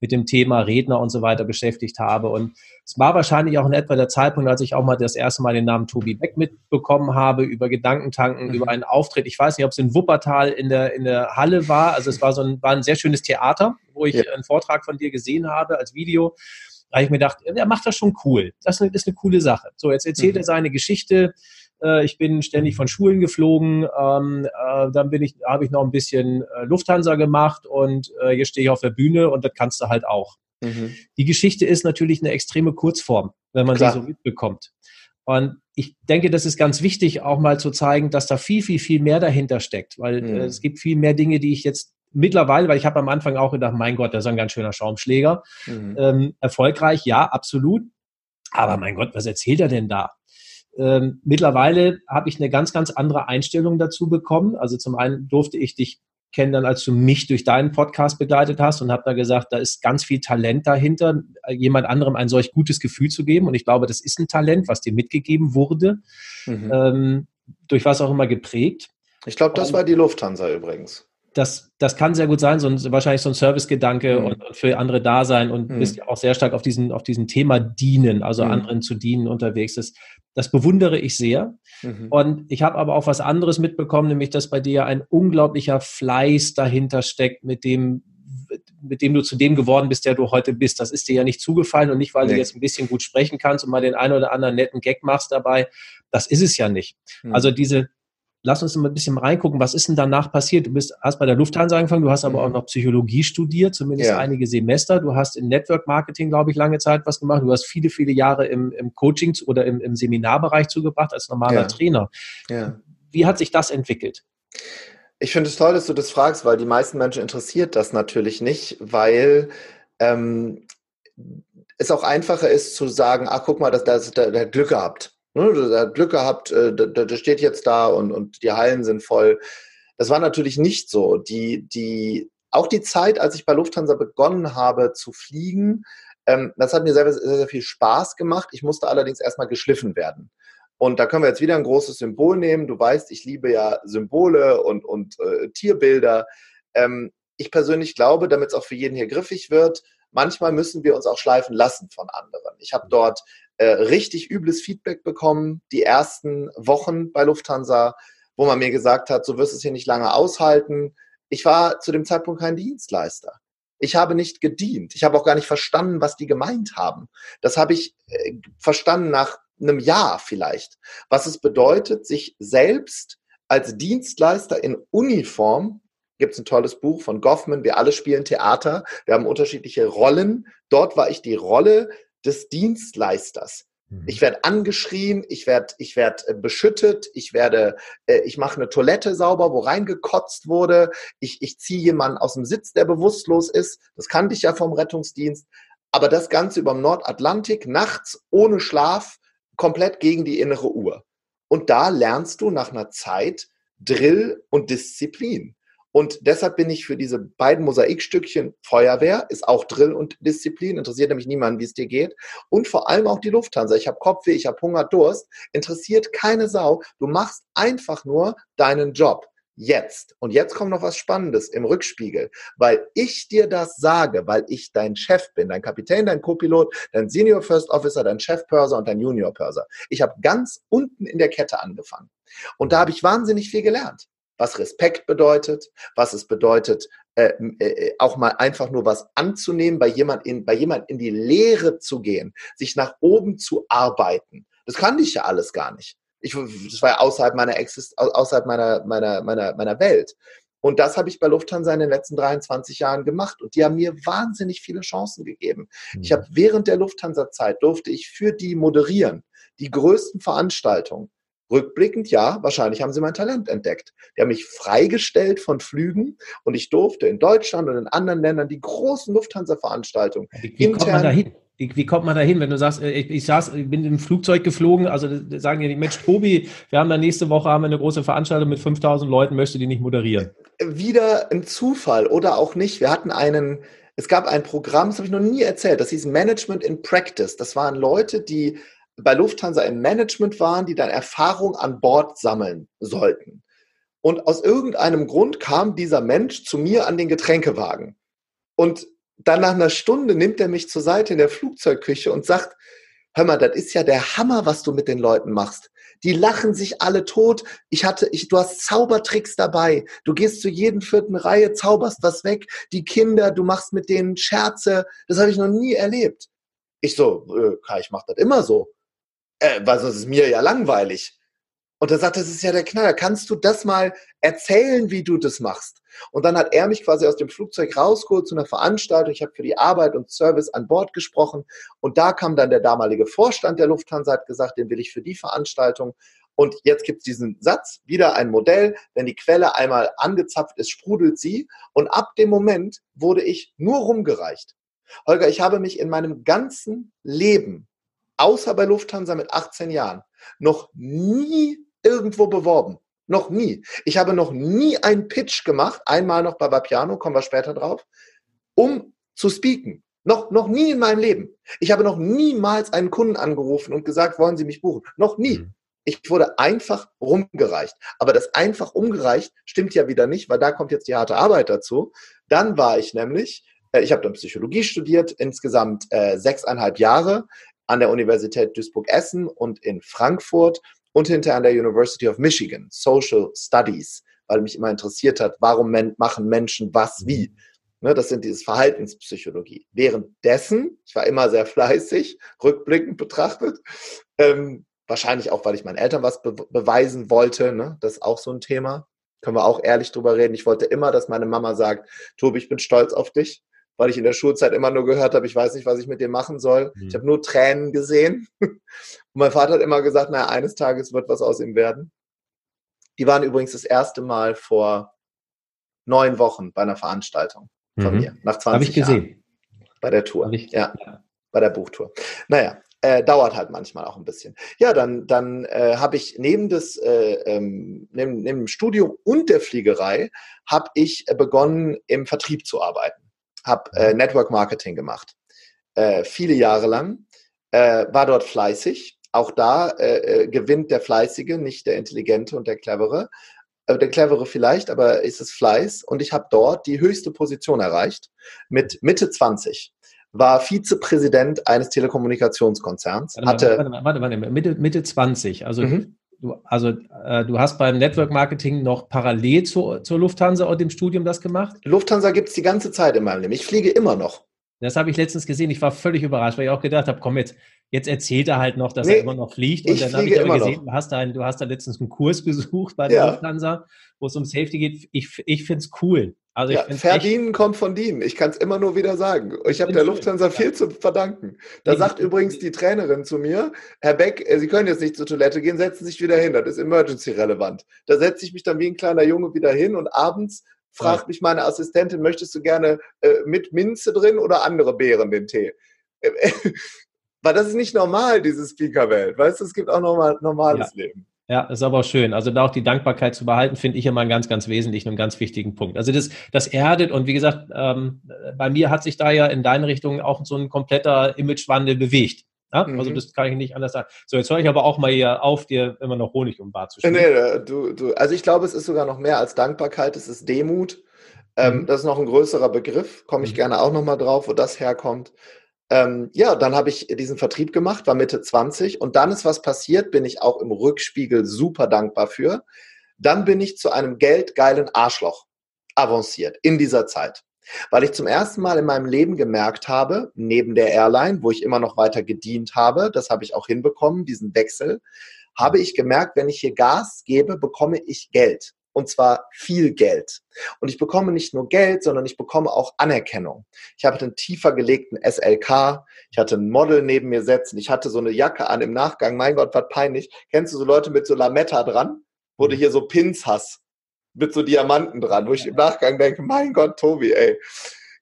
mit dem Thema Redner und so weiter beschäftigt habe. Und es war wahrscheinlich auch in etwa der Zeitpunkt, als ich auch mal das erste Mal den Namen Tobi Beck mitbekommen habe, über Gedankentanken, mhm. über einen Auftritt. Ich weiß nicht, ob es in Wuppertal in der, in der Halle war. Also es war so ein, war ein sehr schönes Theater, wo ich ja. einen Vortrag von dir gesehen habe als Video. Da habe ich mir gedacht, er macht das schon cool. Das ist eine, das ist eine coole Sache. So, jetzt erzählt mhm. er seine Geschichte äh, ich bin ständig von Schulen geflogen. Ähm, äh, dann bin ich, habe ich noch ein bisschen äh, Lufthansa gemacht und äh, jetzt stehe ich auf der Bühne und das kannst du halt auch. Mhm. Die Geschichte ist natürlich eine extreme Kurzform, wenn man Klar. sie so mitbekommt. Und ich denke, das ist ganz wichtig, auch mal zu zeigen, dass da viel, viel, viel mehr dahinter steckt, weil mhm. äh, es gibt viel mehr Dinge, die ich jetzt mittlerweile, weil ich habe am Anfang auch gedacht, mein Gott, das ist ein ganz schöner Schaumschläger. Mhm. Ähm, erfolgreich, ja, absolut. Aber mein Gott, was erzählt er denn da? Ähm, mittlerweile habe ich eine ganz, ganz andere Einstellung dazu bekommen. Also zum einen durfte ich dich kennenlernen, als du mich durch deinen Podcast begleitet hast und habe da gesagt, da ist ganz viel Talent dahinter, jemand anderem ein solch gutes Gefühl zu geben. Und ich glaube, das ist ein Talent, was dir mitgegeben wurde, mhm. ähm, durch was auch immer geprägt. Ich glaube, das war die Lufthansa übrigens das, das kann sehr gut sein, so ein, wahrscheinlich so ein Servicegedanke mhm. und, und, für andere da sein und mhm. bist ja auch sehr stark auf diesen, auf diesem Thema dienen, also mhm. anderen zu dienen unterwegs. Das, das bewundere ich sehr. Mhm. Und ich habe aber auch was anderes mitbekommen, nämlich, dass bei dir ein unglaublicher Fleiß dahinter steckt, mit dem, mit dem du zu dem geworden bist, der du heute bist. Das ist dir ja nicht zugefallen und nicht, weil nee. du jetzt ein bisschen gut sprechen kannst und mal den einen oder anderen netten Gag machst dabei. Das ist es ja nicht. Mhm. Also diese, lass uns mal ein bisschen reingucken, was ist denn danach passiert? Du bist, hast bei der Lufthansa angefangen, du hast aber auch mhm. noch Psychologie studiert, zumindest ja. einige Semester. Du hast in Network Marketing, glaube ich, lange Zeit was gemacht. Du hast viele, viele Jahre im, im Coachings- oder im, im Seminarbereich zugebracht als normaler ja. Trainer. Ja. Wie hat sich das entwickelt? Ich finde es toll, dass du das fragst, weil die meisten Menschen interessiert das natürlich nicht, weil ähm, es auch einfacher ist zu sagen, ach guck mal, das, das, Glück gehabt. Ne, der hat Glück gehabt, äh, der, steht jetzt da und, und die Hallen sind voll. Das war natürlich nicht so. Die, die, auch die Zeit, als ich bei Lufthansa begonnen habe zu fliegen, ähm, das hat mir sehr, sehr, sehr viel Spaß gemacht. Ich musste allerdings erstmal geschliffen werden. Und da können wir jetzt wieder ein großes Symbol nehmen. Du weißt, ich liebe ja Symbole und, und äh, Tierbilder. Ähm, ich persönlich glaube, damit es auch für jeden hier griffig wird, manchmal müssen wir uns auch schleifen lassen von anderen. Ich habe dort äh, richtig übles Feedback bekommen, die ersten Wochen bei Lufthansa, wo man mir gesagt hat, so wirst du es hier nicht lange aushalten. Ich war zu dem Zeitpunkt kein Dienstleister. Ich habe nicht gedient. Ich habe auch gar nicht verstanden, was die gemeint haben. Das habe ich äh, verstanden nach einem Jahr vielleicht. Was es bedeutet, sich selbst als Dienstleister in Uniform gibt es ein tolles Buch von Goffman. Wir alle spielen Theater. Wir haben unterschiedliche Rollen. Dort war ich die Rolle des Dienstleisters. Mhm. Ich werde angeschrien, ich werde ich werd äh, beschüttet, ich werde, äh, ich mache eine Toilette sauber, wo reingekotzt wurde, ich, ich ziehe jemanden aus dem Sitz, der bewusstlos ist. Das kannte ich ja vom Rettungsdienst. Aber das Ganze über dem Nordatlantik, nachts, ohne Schlaf, komplett gegen die innere Uhr. Und da lernst du nach einer Zeit Drill und Disziplin. Und deshalb bin ich für diese beiden Mosaikstückchen Feuerwehr, ist auch Drill und Disziplin, interessiert nämlich niemanden, wie es dir geht. Und vor allem auch die Lufthansa. Ich habe Kopfweh, ich habe Hunger, Durst, interessiert keine Sau. Du machst einfach nur deinen Job. Jetzt. Und jetzt kommt noch was Spannendes im Rückspiegel, weil ich dir das sage, weil ich dein Chef bin, dein Kapitän, dein Copilot, dein Senior First Officer, dein Chef Purser und dein Junior Purser. Ich habe ganz unten in der Kette angefangen. Und da habe ich wahnsinnig viel gelernt was Respekt bedeutet, was es bedeutet, äh, äh, auch mal einfach nur was anzunehmen, bei jemand in, bei jemand in die Lehre zu gehen, sich nach oben zu arbeiten. Das kannte ich ja alles gar nicht. Ich, das war ja außerhalb meiner Exist außerhalb meiner, meiner, meiner, meiner Welt. Und das habe ich bei Lufthansa in den letzten 23 Jahren gemacht. Und die haben mir wahnsinnig viele Chancen gegeben. Ich mhm. habe während der Lufthansa-Zeit durfte ich für die moderieren. Die größten Veranstaltungen. Rückblickend, ja, wahrscheinlich haben sie mein Talent entdeckt. Die haben mich freigestellt von Flügen und ich durfte in Deutschland und in anderen Ländern die großen Lufthansa-Veranstaltungen. Wie, wie kommt man da hin? Wie, wie, kommt man da hin, wenn du sagst, äh, ich, ich, saß, ich bin im Flugzeug geflogen, also sagen die, Mensch, Tobi, wir haben da nächste Woche haben wir eine große Veranstaltung mit 5000 Leuten, möchtest du die nicht moderieren? Wieder ein Zufall oder auch nicht. Wir hatten einen, es gab ein Programm, das habe ich noch nie erzählt, das hieß Management in Practice. Das waren Leute, die bei Lufthansa im Management waren, die dann Erfahrung an Bord sammeln sollten. Und aus irgendeinem Grund kam dieser Mensch zu mir an den Getränkewagen. Und dann nach einer Stunde nimmt er mich zur Seite in der Flugzeugküche und sagt, hör mal, das ist ja der Hammer, was du mit den Leuten machst. Die lachen sich alle tot. Ich hatte, ich, du hast Zaubertricks dabei. Du gehst zu jedem vierten Reihe, zauberst was weg. Die Kinder, du machst mit denen Scherze. Das habe ich noch nie erlebt. Ich so, äh, ich mache das immer so äh, weil sonst ist mir ja langweilig. Und er sagt, das ist ja der Knaller. Kannst du das mal erzählen, wie du das machst? Und dann hat er mich quasi aus dem Flugzeug rausgeholt zu einer Veranstaltung. Ich habe für die Arbeit und Service an Bord gesprochen. Und da kam dann der damalige Vorstand der Lufthansa, hat gesagt, den will ich für die Veranstaltung. Und jetzt gibt es diesen Satz, wieder ein Modell, wenn die Quelle einmal angezapft ist, sprudelt sie. Und ab dem Moment wurde ich nur rumgereicht. Holger, ich habe mich in meinem ganzen Leben, außer bei Lufthansa mit 18 Jahren, noch nie irgendwo beworben. Noch nie. Ich habe noch nie einen Pitch gemacht, einmal noch bei Vapiano, kommen wir später drauf, um zu speaken. Noch, noch nie in meinem Leben. Ich habe noch niemals einen Kunden angerufen und gesagt, wollen Sie mich buchen? Noch nie. Mhm. Ich wurde einfach rumgereicht. Aber das einfach umgereicht stimmt ja wieder nicht, weil da kommt jetzt die harte Arbeit dazu. Dann war ich nämlich, äh, ich habe dann Psychologie studiert, insgesamt äh, sechseinhalb Jahre an der Universität Duisburg-Essen und in Frankfurt und hinterher an der University of Michigan, Social Studies, weil mich immer interessiert hat, warum machen Menschen was wie. Ne, das sind dieses Verhaltenspsychologie. Währenddessen, ich war immer sehr fleißig, rückblickend betrachtet, ähm, wahrscheinlich auch, weil ich meinen Eltern was be beweisen wollte, ne, das ist auch so ein Thema. Können wir auch ehrlich drüber reden. Ich wollte immer, dass meine Mama sagt, Tobi, ich bin stolz auf dich weil ich in der Schulzeit immer nur gehört habe, ich weiß nicht, was ich mit dem machen soll. Mhm. Ich habe nur Tränen gesehen. Und mein Vater hat immer gesagt, naja, eines Tages wird was aus ihm werden. Die waren übrigens das erste Mal vor neun Wochen bei einer Veranstaltung von mhm. mir, nach 20 Habe ich gesehen. Jahren. Bei der Tour. Ich, ja, ja, bei der Buchtour. Naja, äh, dauert halt manchmal auch ein bisschen. Ja, dann, dann äh, habe ich neben, des, äh, ähm, neben, neben dem Studium und der Fliegerei, habe ich begonnen, im Vertrieb zu arbeiten habe äh, Network Marketing gemacht. Äh, viele Jahre lang. Äh, war dort fleißig. Auch da äh, äh, gewinnt der Fleißige, nicht der Intelligente und der Clevere. Äh, der Clevere vielleicht, aber ist es Fleiß. Und ich habe dort die höchste Position erreicht mit Mitte 20 war Vizepräsident eines Telekommunikationskonzerns. Warte, hatte, warte, warte, warte, Mitte, Mitte 20. Also mhm. Du, also äh, du hast beim Network Marketing noch parallel zu, zur Lufthansa und dem Studium das gemacht? Lufthansa gibt es die ganze Zeit in meinem Leben. Ich fliege immer noch. Das habe ich letztens gesehen. Ich war völlig überrascht, weil ich auch gedacht habe, komm jetzt, jetzt erzählt er halt noch, dass nee, er immer noch fliegt. Und dann habe ich aber gesehen, du hast, da, du hast da letztens einen Kurs besucht bei der ja. Lufthansa, wo es um Safety geht. Ich, ich finde es cool. Also ja, verdienen echt, kommt von dienen. Ich kann es immer nur wieder sagen. Ich habe der Lufthansa viel ja. zu verdanken. Da sagt übrigens die Trainerin zu mir, Herr Beck, äh, Sie können jetzt nicht zur Toilette gehen, setzen Sie sich wieder hin. Das ist emergency-relevant. Da setze ich mich dann wie ein kleiner Junge wieder hin und abends fragt ja. mich meine Assistentin, möchtest du gerne äh, mit Minze drin oder andere Beeren den Tee? Weil das ist nicht normal, diese Speaker-Welt. Weißt du, es gibt auch normal, normales ja. Leben. Ja, ist aber schön. Also da auch die Dankbarkeit zu behalten, finde ich immer einen ganz, ganz wesentlichen und ganz wichtigen Punkt. Also das, das erdet und wie gesagt, ähm, bei mir hat sich da ja in deine Richtung auch so ein kompletter Imagewandel bewegt. Ja? Mhm. Also das kann ich nicht anders sagen. So, jetzt höre ich aber auch mal hier auf, dir immer noch Honig um Bart zu spielen. Nee, du, du, also ich glaube, es ist sogar noch mehr als Dankbarkeit, es ist Demut. Ähm, mhm. Das ist noch ein größerer Begriff, komme ich mhm. gerne auch nochmal drauf, wo das herkommt. Ähm, ja, dann habe ich diesen Vertrieb gemacht, war Mitte 20 und dann ist was passiert, bin ich auch im Rückspiegel super dankbar für. Dann bin ich zu einem geldgeilen Arschloch avanciert in dieser Zeit. Weil ich zum ersten Mal in meinem Leben gemerkt habe, neben der Airline, wo ich immer noch weiter gedient habe, das habe ich auch hinbekommen, diesen Wechsel, habe ich gemerkt, wenn ich hier Gas gebe, bekomme ich Geld und zwar viel Geld. Und ich bekomme nicht nur Geld, sondern ich bekomme auch Anerkennung. Ich habe einen tiefer gelegten SLK, ich hatte ein Model neben mir sitzen, ich hatte so eine Jacke an im Nachgang, mein Gott, was peinlich. Kennst du so Leute mit so Lametta dran, mhm. hier so Pins hast, mit so Diamanten dran, wo ich im Nachgang denke, mein Gott, Tobi, ey,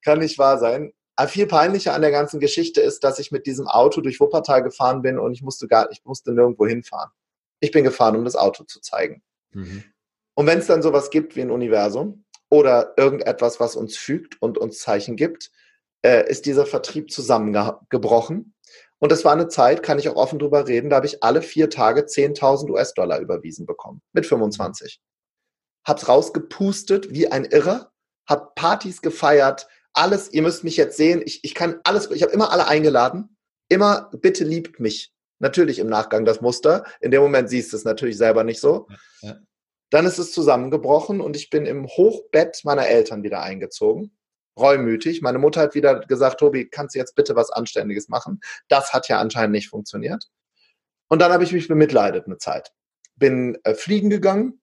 kann nicht wahr sein. Aber viel peinlicher an der ganzen Geschichte ist, dass ich mit diesem Auto durch Wuppertal gefahren bin und ich musste gar, ich musste nirgendwo hinfahren. Ich bin gefahren, um das Auto zu zeigen. Mhm. Und wenn es dann sowas gibt wie ein Universum oder irgendetwas, was uns fügt und uns Zeichen gibt, äh, ist dieser Vertrieb zusammengebrochen. Und das war eine Zeit, kann ich auch offen drüber reden, da habe ich alle vier Tage 10.000 US-Dollar überwiesen bekommen. Mit 25. Hab's rausgepustet wie ein Irrer, hab Partys gefeiert, alles, ihr müsst mich jetzt sehen, ich, ich kann alles, ich habe immer alle eingeladen. Immer, bitte liebt mich. Natürlich im Nachgang das Muster. In dem Moment siehst du es natürlich selber nicht so. Ja. Dann ist es zusammengebrochen und ich bin im Hochbett meiner Eltern wieder eingezogen. Reumütig. Meine Mutter hat wieder gesagt, Tobi, kannst du jetzt bitte was Anständiges machen? Das hat ja anscheinend nicht funktioniert. Und dann habe ich mich bemitleidet eine Zeit. bin äh, fliegen gegangen,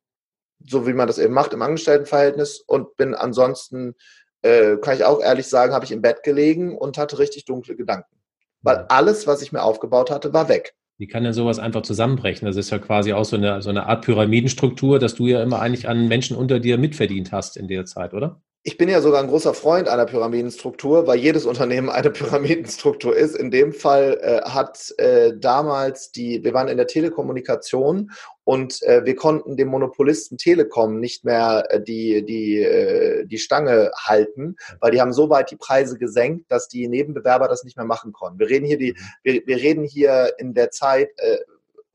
so wie man das eben macht im Angestelltenverhältnis und bin ansonsten, äh, kann ich auch ehrlich sagen, habe ich im Bett gelegen und hatte richtig dunkle Gedanken. Weil alles, was ich mir aufgebaut hatte, war weg. Wie kann denn sowas einfach zusammenbrechen? Das ist ja quasi auch so eine, so eine Art Pyramidenstruktur, dass du ja immer eigentlich an Menschen unter dir mitverdient hast in der Zeit, oder? Ich bin ja sogar ein großer Freund einer Pyramidenstruktur, weil jedes Unternehmen eine Pyramidenstruktur ist. In dem Fall äh, hat äh, damals die, wir waren in der Telekommunikation und äh, wir konnten dem Monopolisten Telekom nicht mehr äh, die, die, äh, die Stange halten, weil die haben so weit die Preise gesenkt, dass die Nebenbewerber das nicht mehr machen konnten. Wir reden hier die, mhm. wir, wir reden hier in der Zeit äh,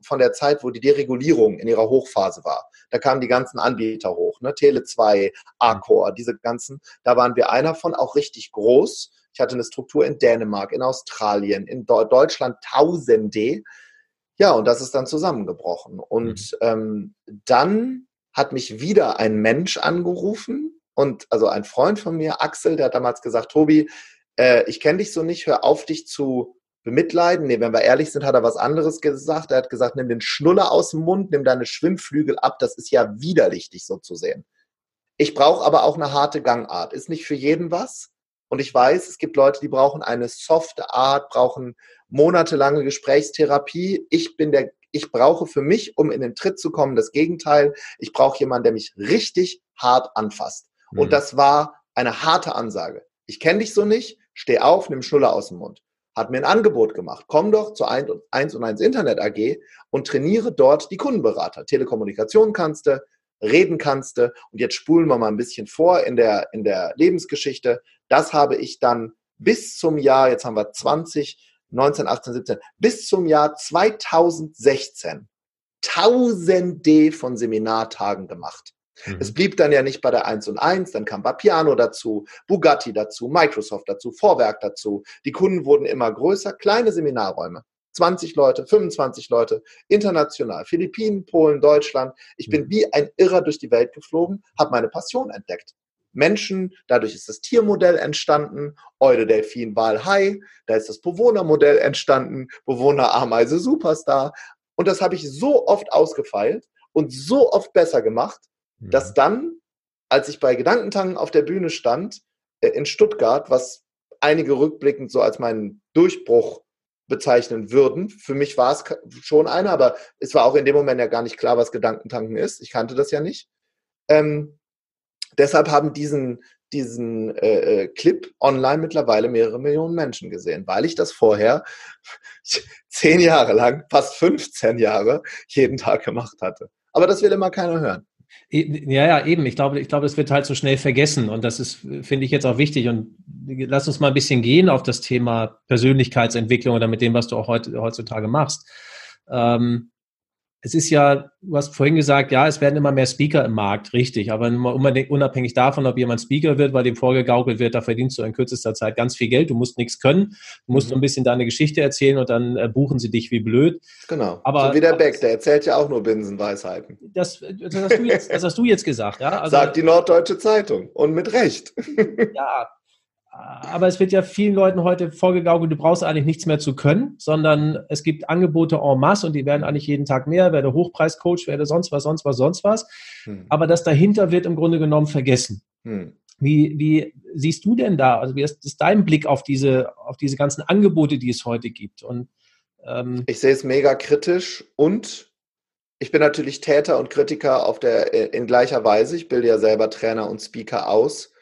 von der Zeit, wo die Deregulierung in ihrer Hochphase war. Da kamen die ganzen Anbieter hoch, ne? Tele 2, Accor, diese ganzen. Da waren wir einer von, auch richtig groß. Ich hatte eine Struktur in Dänemark, in Australien, in Deutschland Tausende. Ja, und das ist dann zusammengebrochen. Und mhm. ähm, dann hat mich wieder ein Mensch angerufen und also ein Freund von mir, Axel, der hat damals gesagt, Tobi, äh, ich kenne dich so nicht, hör auf, dich zu bemitleiden. Nee, wenn wir ehrlich sind, hat er was anderes gesagt. Er hat gesagt, nimm den Schnuller aus dem Mund, nimm deine Schwimmflügel ab. Das ist ja widerlich, dich so zu sehen. Ich brauche aber auch eine harte Gangart. Ist nicht für jeden was. Und ich weiß, es gibt Leute, die brauchen eine softe Art, brauchen monatelange Gesprächstherapie. Ich bin der, ich brauche für mich, um in den Tritt zu kommen, das Gegenteil. Ich brauche jemanden, der mich richtig hart anfasst. Mhm. Und das war eine harte Ansage. Ich kenne dich so nicht. Steh auf, nimm Schnuller aus dem Mund hat mir ein Angebot gemacht. Komm doch zur 1 und 1 Internet AG und trainiere dort die Kundenberater. Telekommunikation kannst du, reden kannst du. Und jetzt spulen wir mal ein bisschen vor in der, in der Lebensgeschichte. Das habe ich dann bis zum Jahr, jetzt haben wir 20, 19, 18, 17, bis zum Jahr 2016 tausende von Seminartagen gemacht. Mhm. Es blieb dann ja nicht bei der 1 und 1, dann kam Bapiano dazu, Bugatti dazu, Microsoft dazu, Vorwerk dazu. Die Kunden wurden immer größer, kleine Seminarräume. 20 Leute, 25 Leute, international, Philippinen, Polen, Deutschland. Ich bin mhm. wie ein Irrer durch die Welt geflogen, habe meine Passion entdeckt. Menschen, dadurch ist das Tiermodell entstanden, Eude, Delfin, Wal, Hai, da ist das Bewohnermodell entstanden, Bewohner, Ameise, Superstar. Und das habe ich so oft ausgefeilt und so oft besser gemacht, dass mhm. dann, als ich bei Gedankentanken auf der Bühne stand, äh, in Stuttgart, was einige rückblickend so als meinen Durchbruch bezeichnen würden. Für mich war es schon einer, aber es war auch in dem Moment ja gar nicht klar, was Gedankentanken ist. Ich kannte das ja nicht. Ähm, deshalb haben diesen, diesen äh, äh Clip online mittlerweile mehrere Millionen Menschen gesehen, weil ich das vorher zehn Jahre lang, fast 15 Jahre, jeden Tag gemacht hatte. Aber das will immer keiner hören. Ja, ja, eben. Ich glaube, ich glaube, es wird halt so schnell vergessen. Und das ist, finde ich jetzt auch wichtig. Und lass uns mal ein bisschen gehen auf das Thema Persönlichkeitsentwicklung oder mit dem, was du auch heutzutage machst. Ähm, es ist ja, du hast vorhin gesagt, ja, es werden immer mehr Speaker im Markt, richtig, aber unabhängig davon, ob jemand Speaker wird, weil dem vorgegaukelt wird, da verdienst du in kürzester Zeit ganz viel Geld, du musst nichts können, du musst mhm. ein bisschen deine Geschichte erzählen und dann äh, buchen sie dich wie blöd. Genau, aber, so wie der Beck, der erzählt ja auch nur Binsenweisheiten. Das, das, hast, du jetzt, das hast du jetzt gesagt, ja? Also, Sagt die Norddeutsche Zeitung und mit Recht. ja, aber es wird ja vielen Leuten heute vorgegaukelt, du brauchst eigentlich nichts mehr zu können, sondern es gibt Angebote en masse und die werden eigentlich jeden Tag mehr, werde Hochpreiscoach, werde sonst was, sonst was, sonst was. Hm. Aber das dahinter wird im Grunde genommen vergessen. Hm. Wie, wie siehst du denn da, also wie ist, ist dein Blick auf diese, auf diese ganzen Angebote, die es heute gibt? Und, ähm ich sehe es mega kritisch und ich bin natürlich Täter und Kritiker auf der, in gleicher Weise. Ich bilde ja selber Trainer und Speaker aus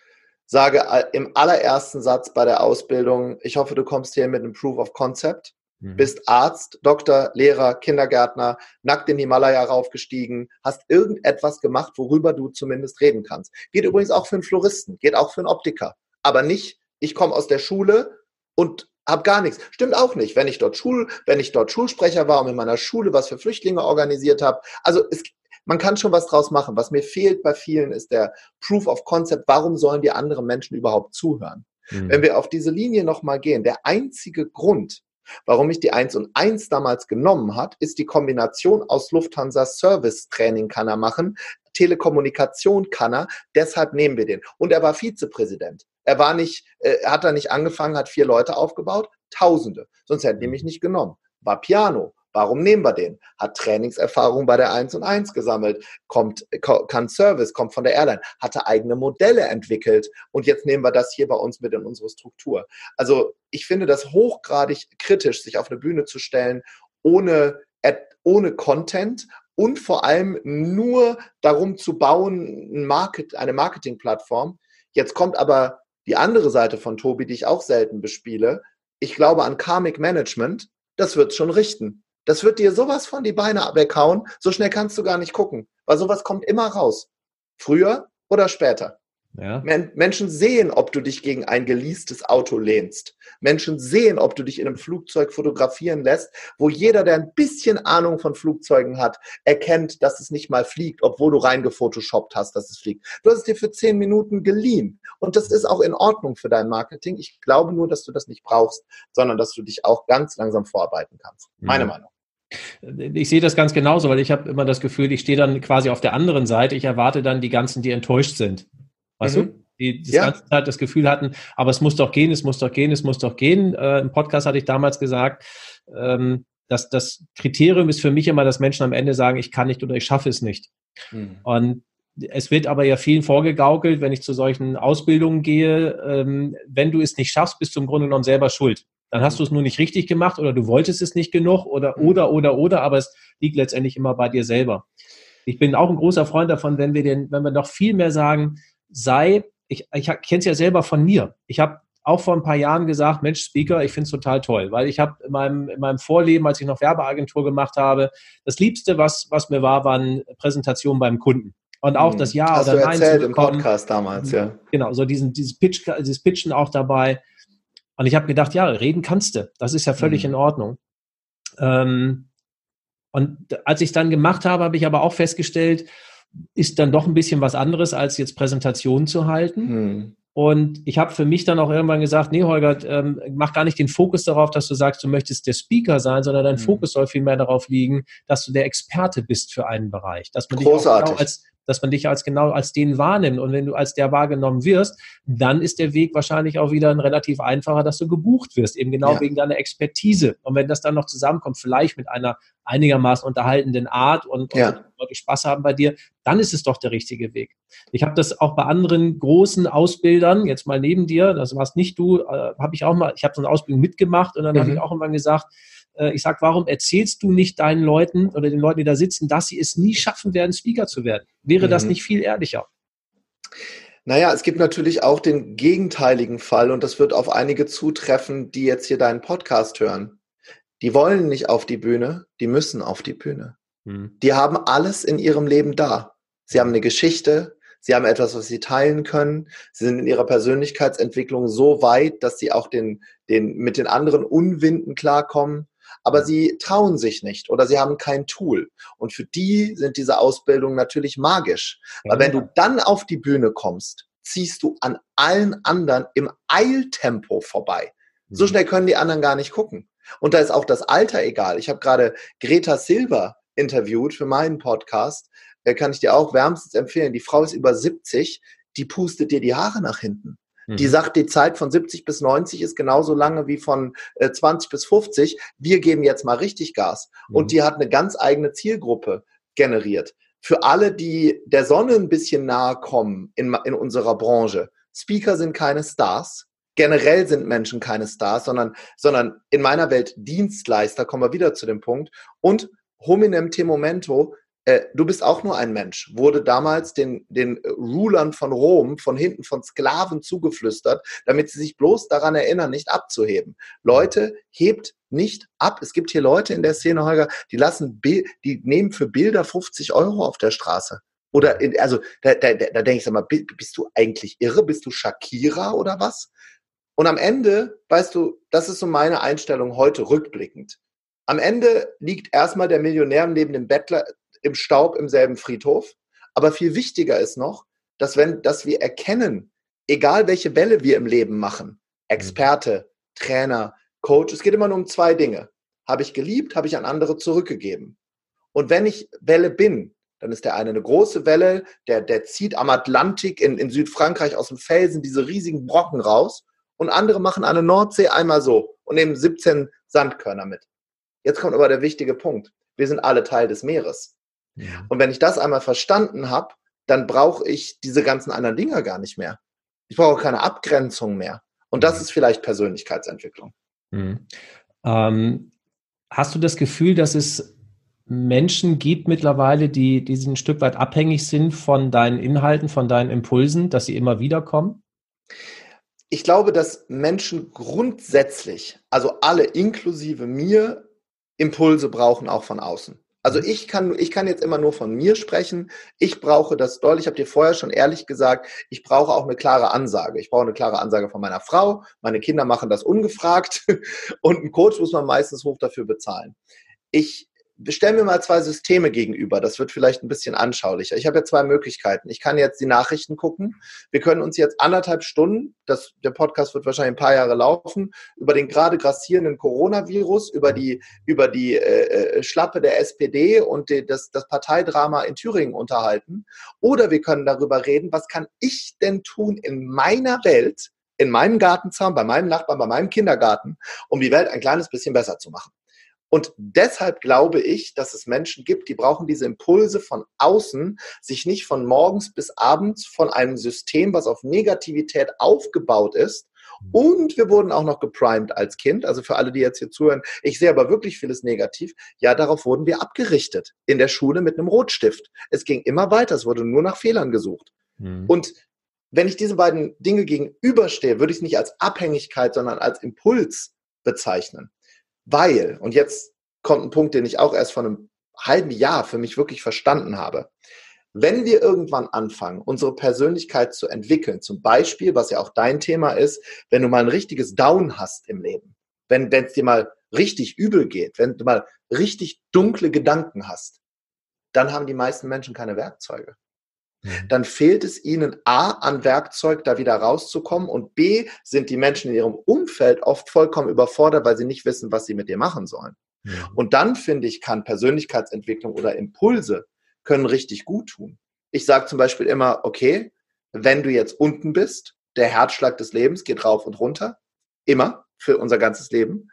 sage im allerersten Satz bei der Ausbildung, ich hoffe, du kommst hier mit einem Proof of Concept, mhm. bist Arzt, Doktor, Lehrer, Kindergärtner, nackt in Himalaya raufgestiegen, hast irgendetwas gemacht, worüber du zumindest reden kannst. Geht übrigens auch für einen Floristen, geht auch für einen Optiker, aber nicht, ich komme aus der Schule und habe gar nichts. Stimmt auch nicht. Wenn ich dort Schul, wenn ich dort Schulsprecher war und in meiner Schule was für Flüchtlinge organisiert habe. Also es, man kann schon was draus machen. Was mir fehlt bei vielen ist der Proof of Concept. Warum sollen die anderen Menschen überhaupt zuhören? Mhm. Wenn wir auf diese Linie nochmal gehen, der einzige Grund, Warum ich die 1 und 1 damals genommen hat, ist die Kombination aus Lufthansa Service Training kann er machen, Telekommunikation kann er, deshalb nehmen wir den. Und er war Vizepräsident. Er war nicht, äh, hat er nicht angefangen, hat vier Leute aufgebaut, Tausende. Sonst hätten die mich nicht genommen. War Piano, Warum nehmen wir den? Hat Trainingserfahrung bei der 1 und 1 gesammelt, kommt, kann Service, kommt von der Airline, hatte eigene Modelle entwickelt und jetzt nehmen wir das hier bei uns mit in unsere Struktur. Also ich finde das hochgradig kritisch, sich auf eine Bühne zu stellen, ohne, ohne Content und vor allem nur darum zu bauen, Market, eine Marketingplattform. Jetzt kommt aber die andere Seite von Tobi, die ich auch selten bespiele. Ich glaube an Karmic Management, das wird schon richten. Das wird dir sowas von die Beine weghauen, so schnell kannst du gar nicht gucken, weil sowas kommt immer raus. Früher oder später. Ja. Menschen sehen, ob du dich gegen ein geleastes Auto lehnst. Menschen sehen, ob du dich in einem Flugzeug fotografieren lässt, wo jeder, der ein bisschen Ahnung von Flugzeugen hat, erkennt, dass es nicht mal fliegt, obwohl du reingefotoshoppt hast, dass es fliegt. Du hast es dir für zehn Minuten geliehen. Und das ist auch in Ordnung für dein Marketing. Ich glaube nur, dass du das nicht brauchst, sondern dass du dich auch ganz langsam vorarbeiten kannst. Meine. Meinung. Ich sehe das ganz genauso, weil ich habe immer das Gefühl, ich stehe dann quasi auf der anderen Seite. Ich erwarte dann die ganzen, die enttäuscht sind. Weißt mhm. du? Die das ja. ganze Zeit das Gefühl hatten, aber es muss doch gehen, es muss doch gehen, es muss doch gehen. Äh, Im Podcast hatte ich damals gesagt, ähm, dass das Kriterium ist für mich immer, dass Menschen am Ende sagen, ich kann nicht oder ich schaffe es nicht. Mhm. Und es wird aber ja vielen vorgegaukelt, wenn ich zu solchen Ausbildungen gehe, ähm, wenn du es nicht schaffst, bist du im Grunde genommen selber schuld. Dann hast du es nur nicht richtig gemacht oder du wolltest es nicht genug oder, mhm. oder, oder, oder, aber es liegt letztendlich immer bei dir selber. Ich bin auch ein großer Freund davon, wenn wir den, wenn wir noch viel mehr sagen, sei, ich, ich kenne es ja selber von mir. Ich habe auch vor ein paar Jahren gesagt, Mensch, Speaker, ich finde es total toll, weil ich habe in meinem, in meinem Vorleben, als ich noch Werbeagentur gemacht habe, das Liebste, was, was mir war, waren Präsentationen beim Kunden. Und auch hm. das Ja Hast oder du Nein erzählt im Podcast damals, ja. Genau, so diesen, dieses, Pitch, dieses Pitchen auch dabei. Und ich habe gedacht, ja, reden kannst du. Das ist ja völlig mhm. in Ordnung. Ähm, und als ich es dann gemacht habe, habe ich aber auch festgestellt, ist dann doch ein bisschen was anderes, als jetzt Präsentationen zu halten. Hm. Und ich habe für mich dann auch irgendwann gesagt, nee, Holger, ähm, mach gar nicht den Fokus darauf, dass du sagst, du möchtest der Speaker sein, sondern dein hm. Fokus soll vielmehr darauf liegen, dass du der Experte bist für einen Bereich. Dass man Großartig. dich auch genau als dass man dich als genau als den wahrnimmt. Und wenn du als der wahrgenommen wirst, dann ist der Weg wahrscheinlich auch wieder ein relativ einfacher, dass du gebucht wirst, eben genau ja. wegen deiner Expertise. Und wenn das dann noch zusammenkommt, vielleicht mit einer einigermaßen unterhaltenden Art und, ja. und Leute Spaß haben bei dir, dann ist es doch der richtige Weg. Ich habe das auch bei anderen großen Ausbildern, jetzt mal neben dir, das warst nicht du, äh, habe ich auch mal, ich habe so eine Ausbildung mitgemacht und dann mhm. habe ich auch irgendwann gesagt, ich sage, warum erzählst du nicht deinen Leuten oder den Leuten, die da sitzen, dass sie es nie schaffen werden, Speaker zu werden? Wäre mhm. das nicht viel ehrlicher? Naja, es gibt natürlich auch den gegenteiligen Fall und das wird auf einige zutreffen, die jetzt hier deinen Podcast hören. Die wollen nicht auf die Bühne, die müssen auf die Bühne. Mhm. Die haben alles in ihrem Leben da. Sie haben eine Geschichte, sie haben etwas, was sie teilen können. Sie sind in ihrer Persönlichkeitsentwicklung so weit, dass sie auch den, den, mit den anderen Unwinden klarkommen aber sie trauen sich nicht oder sie haben kein Tool. Und für die sind diese Ausbildungen natürlich magisch. Weil wenn du dann auf die Bühne kommst, ziehst du an allen anderen im Eiltempo vorbei. So mhm. schnell können die anderen gar nicht gucken. Und da ist auch das Alter egal. Ich habe gerade Greta Silver interviewt für meinen Podcast. Da kann ich dir auch wärmstens empfehlen. Die Frau ist über 70, die pustet dir die Haare nach hinten. Die mhm. sagt, die Zeit von 70 bis 90 ist genauso lange wie von äh, 20 bis 50. Wir geben jetzt mal richtig Gas. Mhm. Und die hat eine ganz eigene Zielgruppe generiert. Für alle, die der Sonne ein bisschen nahe kommen in, in unserer Branche. Speaker sind keine Stars. Generell sind Menschen keine Stars, sondern, sondern in meiner Welt Dienstleister, kommen wir wieder zu dem Punkt. Und hominem te momento äh, du bist auch nur ein Mensch, wurde damals den, den Rulern von Rom von hinten von Sklaven zugeflüstert, damit sie sich bloß daran erinnern, nicht abzuheben. Leute, hebt nicht ab. Es gibt hier Leute in der Szene, Holger, die lassen, die nehmen für Bilder 50 Euro auf der Straße. Oder, in, also, da, da, da denke ich sag mal, bist du eigentlich irre? Bist du Shakira oder was? Und am Ende, weißt du, das ist so meine Einstellung heute rückblickend. Am Ende liegt erstmal der Millionär neben dem Bettler im Staub im selben Friedhof. Aber viel wichtiger ist noch, dass, wenn, dass wir erkennen, egal welche Welle wir im Leben machen, Experte, Trainer, Coach, es geht immer nur um zwei Dinge. Habe ich geliebt, habe ich an andere zurückgegeben. Und wenn ich Welle bin, dann ist der eine eine große Welle, der, der zieht am Atlantik in, in Südfrankreich aus dem Felsen diese riesigen Brocken raus und andere machen eine Nordsee einmal so und nehmen 17 Sandkörner mit. Jetzt kommt aber der wichtige Punkt. Wir sind alle Teil des Meeres. Ja. Und wenn ich das einmal verstanden habe, dann brauche ich diese ganzen anderen Dinge gar nicht mehr. Ich brauche keine Abgrenzung mehr. Und das mhm. ist vielleicht Persönlichkeitsentwicklung. Mhm. Ähm, hast du das Gefühl, dass es Menschen gibt mittlerweile, die, die ein Stück weit abhängig sind von deinen Inhalten, von deinen Impulsen, dass sie immer wieder kommen? Ich glaube, dass Menschen grundsätzlich, also alle inklusive mir, Impulse brauchen auch von außen. Also mhm. ich kann, ich kann jetzt immer nur von mir sprechen. Ich brauche das doll. Ich habe dir vorher schon ehrlich gesagt, ich brauche auch eine klare Ansage. Ich brauche eine klare Ansage von meiner Frau. Meine Kinder machen das ungefragt. Und einen Coach muss man meistens hoch dafür bezahlen. Ich stellen wir mal zwei Systeme gegenüber. Das wird vielleicht ein bisschen anschaulicher. Ich habe ja zwei Möglichkeiten. Ich kann jetzt die Nachrichten gucken. Wir können uns jetzt anderthalb Stunden, das, der Podcast wird wahrscheinlich ein paar Jahre laufen, über den gerade grassierenden Coronavirus, über die, über die äh, äh Schlappe der SPD und die, das, das Parteidrama in Thüringen unterhalten. Oder wir können darüber reden, was kann ich denn tun in meiner Welt, in meinem Gartenzaun, bei meinem Nachbarn, bei meinem Kindergarten, um die Welt ein kleines bisschen besser zu machen. Und deshalb glaube ich, dass es Menschen gibt, die brauchen diese Impulse von außen, sich nicht von morgens bis abends von einem System, was auf Negativität aufgebaut ist, und wir wurden auch noch geprimed als Kind. Also für alle, die jetzt hier zuhören, ich sehe aber wirklich vieles negativ. Ja, darauf wurden wir abgerichtet. In der Schule mit einem Rotstift. Es ging immer weiter. Es wurde nur nach Fehlern gesucht. Mhm. Und wenn ich diese beiden Dinge gegenüberstehe, würde ich es nicht als Abhängigkeit, sondern als Impuls bezeichnen. Weil, und jetzt kommt ein Punkt, den ich auch erst vor einem halben Jahr für mich wirklich verstanden habe. Wenn wir irgendwann anfangen, unsere Persönlichkeit zu entwickeln, zum Beispiel, was ja auch dein Thema ist, wenn du mal ein richtiges Down hast im Leben, wenn es dir mal richtig übel geht, wenn du mal richtig dunkle Gedanken hast, dann haben die meisten Menschen keine Werkzeuge. Mhm. dann fehlt es ihnen A an Werkzeug, da wieder rauszukommen und B sind die Menschen in ihrem Umfeld oft vollkommen überfordert, weil sie nicht wissen, was sie mit dir machen sollen. Ja. Und dann finde ich, kann Persönlichkeitsentwicklung oder Impulse können richtig gut tun. Ich sage zum Beispiel immer, okay, wenn du jetzt unten bist, der Herzschlag des Lebens geht rauf und runter, immer für unser ganzes Leben,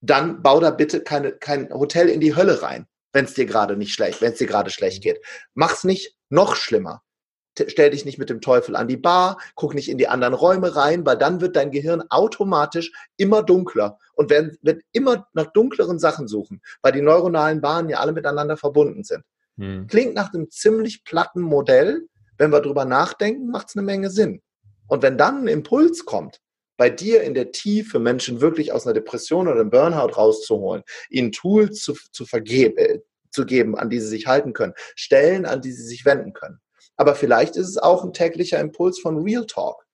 dann bau da bitte keine, kein Hotel in die Hölle rein wenn es dir gerade nicht schlecht, wenn es dir gerade schlecht mhm. geht. Mach's nicht noch schlimmer. Stell dich nicht mit dem Teufel an die Bar, guck nicht in die anderen Räume rein, weil dann wird dein Gehirn automatisch immer dunkler und werden, wird immer nach dunkleren Sachen suchen, weil die neuronalen Bahnen ja alle miteinander verbunden sind. Hm. Klingt nach einem ziemlich platten Modell. Wenn wir drüber nachdenken, macht es eine Menge Sinn. Und wenn dann ein Impuls kommt, bei dir in der Tiefe Menschen wirklich aus einer Depression oder einem Burnout rauszuholen, ihnen Tools zu, zu, vergeben, äh, zu geben, an die sie sich halten können, Stellen, an die sie sich wenden können. Aber vielleicht ist es auch ein täglicher Impuls von Real Talk,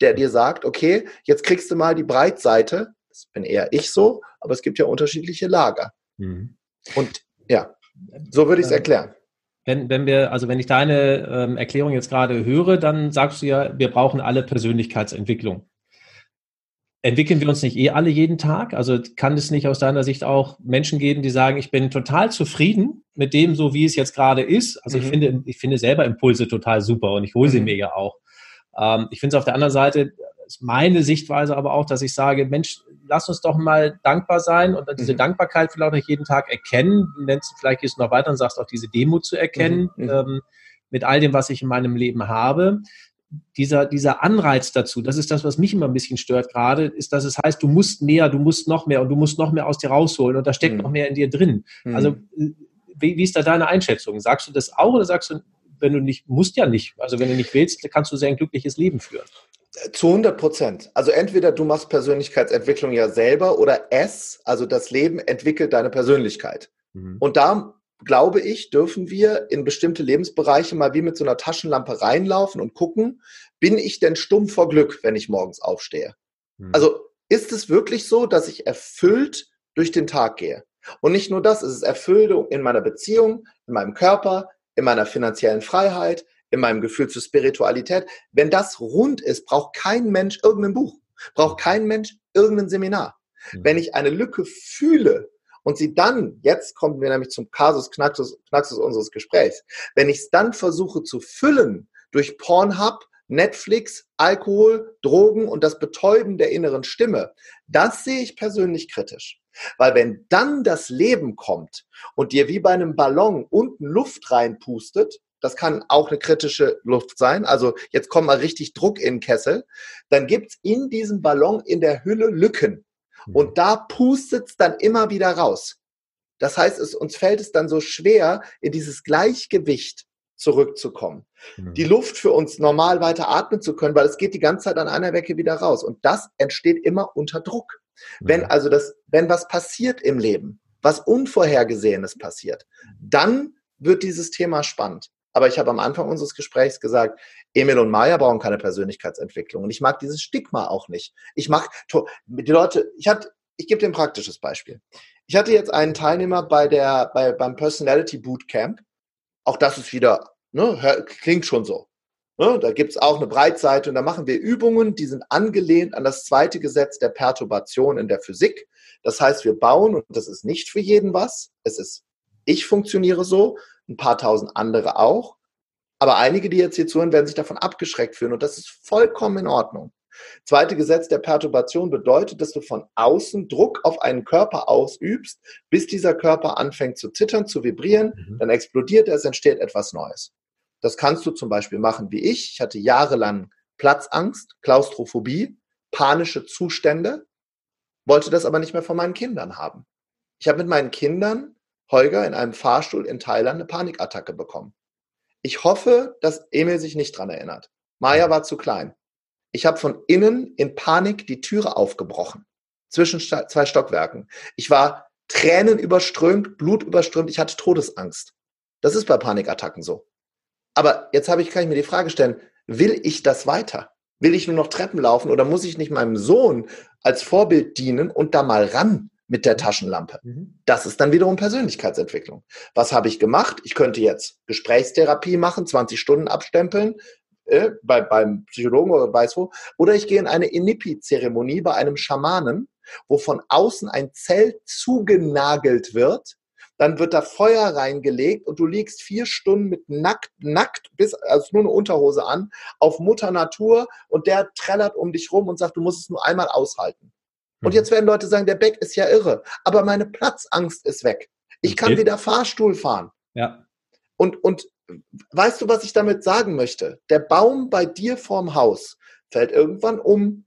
der dir sagt, okay, jetzt kriegst du mal die Breitseite, das bin eher ich so, aber es gibt ja unterschiedliche Lager. Mhm. Und ja, so würde ich es ähm, erklären. Wenn, wenn wir, also wenn ich deine ähm, Erklärung jetzt gerade höre, dann sagst du ja, wir brauchen alle Persönlichkeitsentwicklung entwickeln wir uns nicht eh alle jeden Tag? Also kann es nicht aus deiner Sicht auch Menschen geben, die sagen, ich bin total zufrieden mit dem, so wie es jetzt gerade ist? Also mhm. ich finde, ich finde selber Impulse total super und ich hole sie mhm. mir ja auch. Ähm, ich finde es auf der anderen Seite, ist meine Sichtweise aber auch, dass ich sage, Mensch, lass uns doch mal dankbar sein und diese mhm. Dankbarkeit vielleicht auch jeden Tag erkennen. Nennst, vielleicht gehst du noch weiter und sagst auch diese Demut zu erkennen. Mhm. mhm. Ähm, mit all dem, was ich in meinem Leben habe dieser, dieser Anreiz dazu, das ist das, was mich immer ein bisschen stört gerade, ist, dass es heißt, du musst mehr, du musst noch mehr und du musst noch mehr aus dir rausholen und da steckt mhm. noch mehr in dir drin. Mhm. Also, wie, wie ist da deine Einschätzung? Sagst du das auch oder sagst du, wenn du nicht, musst ja nicht, also wenn du nicht willst, kannst du sehr ein glückliches Leben führen? Zu 100 Prozent. Also entweder du machst Persönlichkeitsentwicklung ja selber oder es, also das Leben entwickelt deine Persönlichkeit. Mhm. Und da glaube ich, dürfen wir in bestimmte Lebensbereiche mal wie mit so einer Taschenlampe reinlaufen und gucken, bin ich denn stumm vor Glück, wenn ich morgens aufstehe? Hm. Also ist es wirklich so, dass ich erfüllt durch den Tag gehe? Und nicht nur das, es ist Erfüllung in meiner Beziehung, in meinem Körper, in meiner finanziellen Freiheit, in meinem Gefühl zur Spiritualität. Wenn das rund ist, braucht kein Mensch irgendein Buch, braucht kein Mensch irgendein Seminar. Hm. Wenn ich eine Lücke fühle, und sie dann, jetzt kommen wir nämlich zum Kasus Knaxus, Knaxus unseres Gesprächs, wenn ich es dann versuche zu füllen durch Pornhub, Netflix, Alkohol, Drogen und das Betäuben der inneren Stimme, das sehe ich persönlich kritisch. Weil wenn dann das Leben kommt und dir wie bei einem Ballon unten Luft reinpustet, das kann auch eine kritische Luft sein, also jetzt kommt mal richtig Druck in den Kessel, dann gibt's in diesem Ballon in der Hülle Lücken. Und mhm. da pustet es dann immer wieder raus. Das heißt, es, uns fällt es dann so schwer, in dieses Gleichgewicht zurückzukommen. Mhm. Die Luft für uns normal weiter atmen zu können, weil es geht die ganze Zeit an einer Wecke wieder raus. Und das entsteht immer unter Druck. Mhm. Wenn also das, wenn was passiert im Leben, was Unvorhergesehenes passiert, dann wird dieses Thema spannend. Aber ich habe am Anfang unseres Gesprächs gesagt, Emil und Maya brauchen keine Persönlichkeitsentwicklung. Und ich mag dieses Stigma auch nicht. Ich mag die Leute, ich hatte, ich gebe dir ein praktisches Beispiel. Ich hatte jetzt einen Teilnehmer bei der, bei, beim Personality Bootcamp. Auch das ist wieder, ne, klingt schon so. Ne, da gibt's auch eine Breitseite und da machen wir Übungen, die sind angelehnt an das zweite Gesetz der Perturbation in der Physik. Das heißt, wir bauen, und das ist nicht für jeden was, es ist, ich funktioniere so, ein paar tausend andere auch. Aber einige, die jetzt hier zuhören, werden sich davon abgeschreckt fühlen und das ist vollkommen in Ordnung. Zweite Gesetz der Perturbation bedeutet, dass du von außen Druck auf einen Körper ausübst, bis dieser Körper anfängt zu zittern, zu vibrieren, mhm. dann explodiert er, es entsteht etwas Neues. Das kannst du zum Beispiel machen wie ich. Ich hatte jahrelang Platzangst, Klaustrophobie, panische Zustände, wollte das aber nicht mehr von meinen Kindern haben. Ich habe mit meinen Kindern Holger in einem Fahrstuhl in Thailand eine Panikattacke bekommen. Ich hoffe, dass Emil sich nicht dran erinnert. Maya war zu klein. Ich habe von innen in Panik die Türe aufgebrochen. Zwischen zwei Stockwerken. Ich war tränenüberströmt, blutüberströmt. Ich hatte Todesangst. Das ist bei Panikattacken so. Aber jetzt habe ich, kann ich mir die Frage stellen, will ich das weiter? Will ich nur noch Treppen laufen oder muss ich nicht meinem Sohn als Vorbild dienen und da mal ran mit der. Taschenlampe? Mhm. Das ist dann wiederum Persönlichkeitsentwicklung. Was habe ich gemacht? Ich könnte jetzt Gesprächstherapie machen, 20 Stunden abstempeln, äh, bei, beim Psychologen oder weiß wo, oder ich gehe in eine Inipi-Zeremonie bei einem Schamanen, wo von außen ein Zelt zugenagelt wird, dann wird da Feuer reingelegt und du liegst vier Stunden mit nackt, nackt, bis, also nur eine Unterhose an, auf Mutter Natur und der trällert um dich rum und sagt, du musst es nur einmal aushalten. Und jetzt werden Leute sagen, der Beck ist ja irre, aber meine Platzangst ist weg. Ich okay. kann wieder Fahrstuhl fahren. Ja. Und, und weißt du, was ich damit sagen möchte? Der Baum bei dir vorm Haus fällt irgendwann um,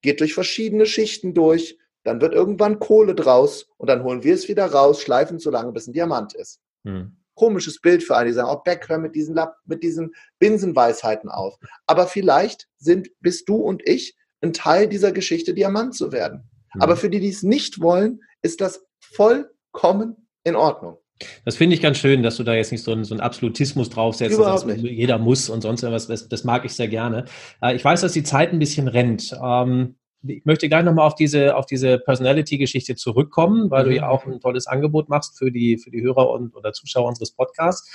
geht durch verschiedene Schichten durch, dann wird irgendwann Kohle draus und dann holen wir es wieder raus, schleifen so lange, bis ein Diamant ist. Hm. Komisches Bild für alle, die sagen, oh Beck, hör mit diesen, mit diesen Binsenweisheiten auf. Aber vielleicht sind, bist du und ich ein Teil dieser Geschichte, Diamant zu werden. Hm. Aber für die, die es nicht wollen, ist das vollkommen in Ordnung. Das finde ich ganz schön, dass du da jetzt nicht so einen, so einen Absolutismus draufsetzt, dass jeder muss und sonst irgendwas. Das, das mag ich sehr gerne. Äh, ich weiß, dass die Zeit ein bisschen rennt. Ähm, ich möchte gleich nochmal auf diese, auf diese Personality-Geschichte zurückkommen, weil mhm. du ja auch ein tolles Angebot machst für die, für die Hörer und oder Zuschauer unseres Podcasts.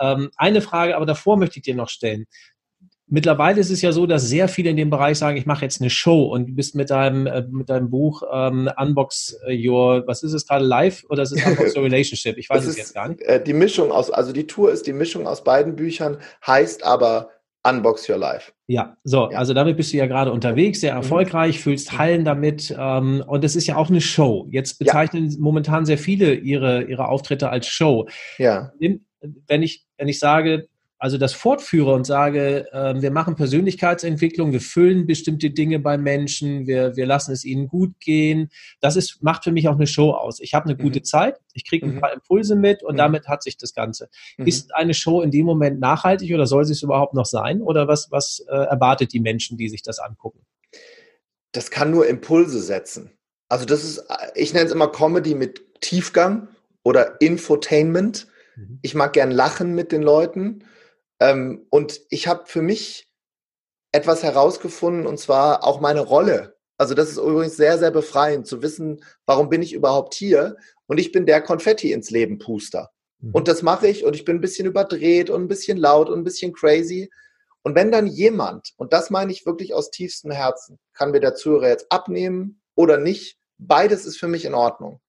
Ähm, eine Frage aber davor möchte ich dir noch stellen. Mittlerweile ist es ja so, dass sehr viele in dem Bereich sagen, ich mache jetzt eine Show und du bist mit deinem, äh, mit deinem Buch ähm, Unbox Your, was ist es gerade, Live oder ist es Unbox Your Relationship? Ich weiß es jetzt gar nicht. Äh, die Mischung aus, also die Tour ist die Mischung aus beiden Büchern, heißt aber Unbox Your Life. Ja, so, ja. also damit bist du ja gerade unterwegs, sehr mhm. erfolgreich, mhm. füllst Hallen damit ähm, und es ist ja auch eine Show. Jetzt bezeichnen ja. momentan sehr viele ihre, ihre Auftritte als Show. Ja. Wenn ich, wenn ich sage, also das fortführe und sage, äh, wir machen Persönlichkeitsentwicklung, wir füllen bestimmte Dinge bei Menschen, wir, wir lassen es ihnen gut gehen. Das ist, macht für mich auch eine Show aus. Ich habe eine gute mhm. Zeit, ich kriege ein mhm. paar Impulse mit und mhm. damit hat sich das Ganze. Mhm. Ist eine Show in dem Moment nachhaltig oder soll sie es überhaupt noch sein? Oder was, was äh, erwartet die Menschen, die sich das angucken? Das kann nur Impulse setzen. Also das ist, ich nenne es immer Comedy mit Tiefgang oder Infotainment. Mhm. Ich mag gern lachen mit den Leuten. Ähm, und ich habe für mich etwas herausgefunden, und zwar auch meine Rolle. Also das ist übrigens sehr, sehr befreiend zu wissen, warum bin ich überhaupt hier? Und ich bin der Konfetti ins Leben Puster. Mhm. Und das mache ich und ich bin ein bisschen überdreht und ein bisschen laut und ein bisschen crazy. Und wenn dann jemand, und das meine ich wirklich aus tiefstem Herzen, kann mir der Zuhörer jetzt abnehmen oder nicht, beides ist für mich in Ordnung.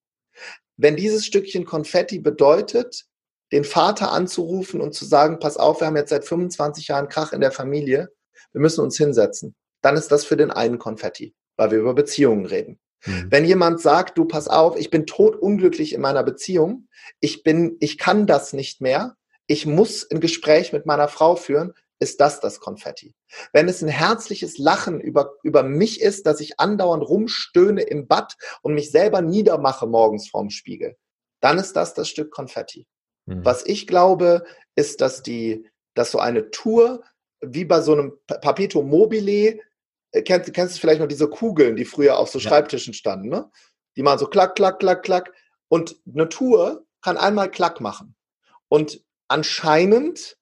Wenn dieses Stückchen Konfetti bedeutet, den Vater anzurufen und zu sagen, pass auf, wir haben jetzt seit 25 Jahren Krach in der Familie Wir müssen uns hinsetzen. Dann ist das für den einen Konfetti, weil wir über Beziehungen reden. Mhm. Wenn jemand sagt, du pass auf, ich bin totunglücklich in meiner Beziehung, ich bin, ich kann das nicht mehr, ich muss ein Gespräch mit meiner Frau führen, ist das das Konfetti. Wenn es ein herzliches Lachen über, über mich ist, dass ich andauernd rumstöhne im Bad und mich selber niedermache morgens vorm Spiegel, dann ist das das Stück Konfetti. Mhm. Was ich glaube, ist, dass die, dass so eine Tour wie bei so einem Papito Mobile, äh, kennst, kennst du vielleicht noch diese Kugeln, die früher auf so ja. Schreibtischen standen, ne? Die machen so klack, klack, klack, klack. Und eine Tour kann einmal klack machen. Und anscheinend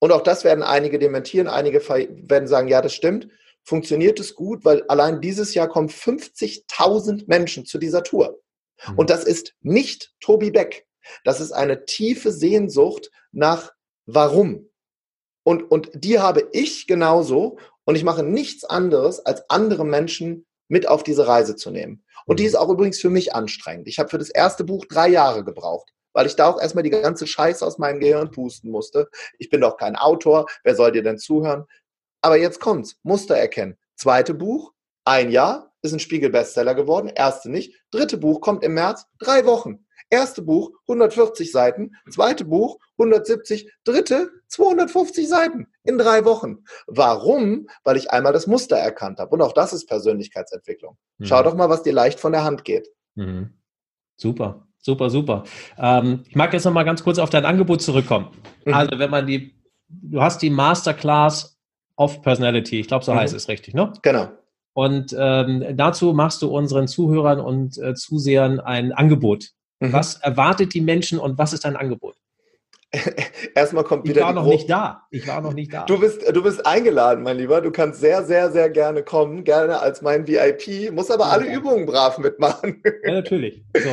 und auch das werden einige dementieren, einige werden sagen, ja, das stimmt. Funktioniert es gut, weil allein dieses Jahr kommen 50.000 Menschen zu dieser Tour. Mhm. Und das ist nicht Tobi Beck. Das ist eine tiefe Sehnsucht nach Warum. Und, und die habe ich genauso. Und ich mache nichts anderes, als andere Menschen mit auf diese Reise zu nehmen. Und die mhm. ist auch übrigens für mich anstrengend. Ich habe für das erste Buch drei Jahre gebraucht weil ich da auch erstmal die ganze Scheiße aus meinem Gehirn pusten musste. Ich bin doch kein Autor, wer soll dir denn zuhören? Aber jetzt kommt's, Muster erkennen. Zweite Buch, ein Jahr, ist ein Spiegel-Bestseller geworden, erste nicht. Dritte Buch kommt im März, drei Wochen. Erste Buch 140 Seiten, zweite Buch 170, dritte 250 Seiten in drei Wochen. Warum? Weil ich einmal das Muster erkannt habe. Und auch das ist Persönlichkeitsentwicklung. Mhm. Schau doch mal, was dir leicht von der Hand geht. Mhm. Super. Super, super. Ähm, ich mag jetzt noch mal ganz kurz auf dein Angebot zurückkommen. Mhm. Also, wenn man die, du hast die Masterclass of Personality, ich glaube, so mhm. heißt es richtig, ne? Genau. Und ähm, dazu machst du unseren Zuhörern und äh, Zusehern ein Angebot. Mhm. Was erwartet die Menschen und was ist dein Angebot? Erstmal kommt wieder. Ich war noch nicht da. Ich war noch nicht da. Du bist, du bist eingeladen, mein Lieber. Du kannst sehr, sehr, sehr gerne kommen. Gerne als mein VIP. Muss aber alle Übungen brav mitmachen. Ja, natürlich. So.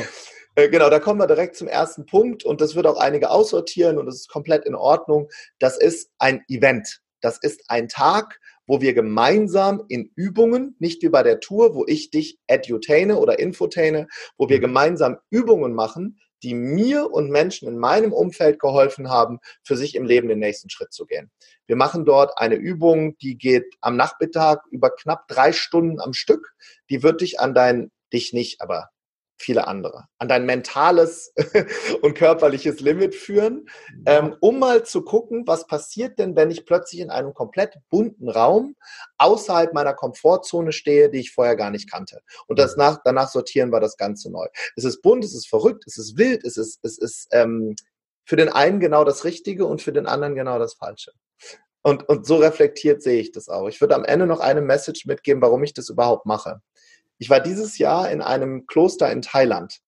Äh, genau, da kommen wir direkt zum ersten Punkt und das wird auch einige aussortieren und das ist komplett in Ordnung. Das ist ein Event. Das ist ein Tag, wo wir gemeinsam in Übungen, nicht wie bei der Tour, wo ich dich edutaine oder infotaine, wo wir mhm. gemeinsam Übungen machen, die mir und Menschen in meinem Umfeld geholfen haben, für sich im Leben den nächsten Schritt zu gehen. Wir machen dort eine Übung, die geht am Nachmittag über knapp drei Stunden am Stück. Die wird dich an dein, dich nicht, aber viele andere, an dein mentales und körperliches Limit führen, ähm, um mal zu gucken, was passiert denn, wenn ich plötzlich in einem komplett bunten Raum außerhalb meiner Komfortzone stehe, die ich vorher gar nicht kannte. Und das mhm. nach, danach sortieren wir das Ganze neu. Es ist bunt, es ist verrückt, es ist wild, es ist, es ist ähm, für den einen genau das Richtige und für den anderen genau das Falsche. Und, und so reflektiert sehe ich das auch. Ich würde am Ende noch eine Message mitgeben, warum ich das überhaupt mache. Ich war dieses Jahr in einem Kloster in Thailand,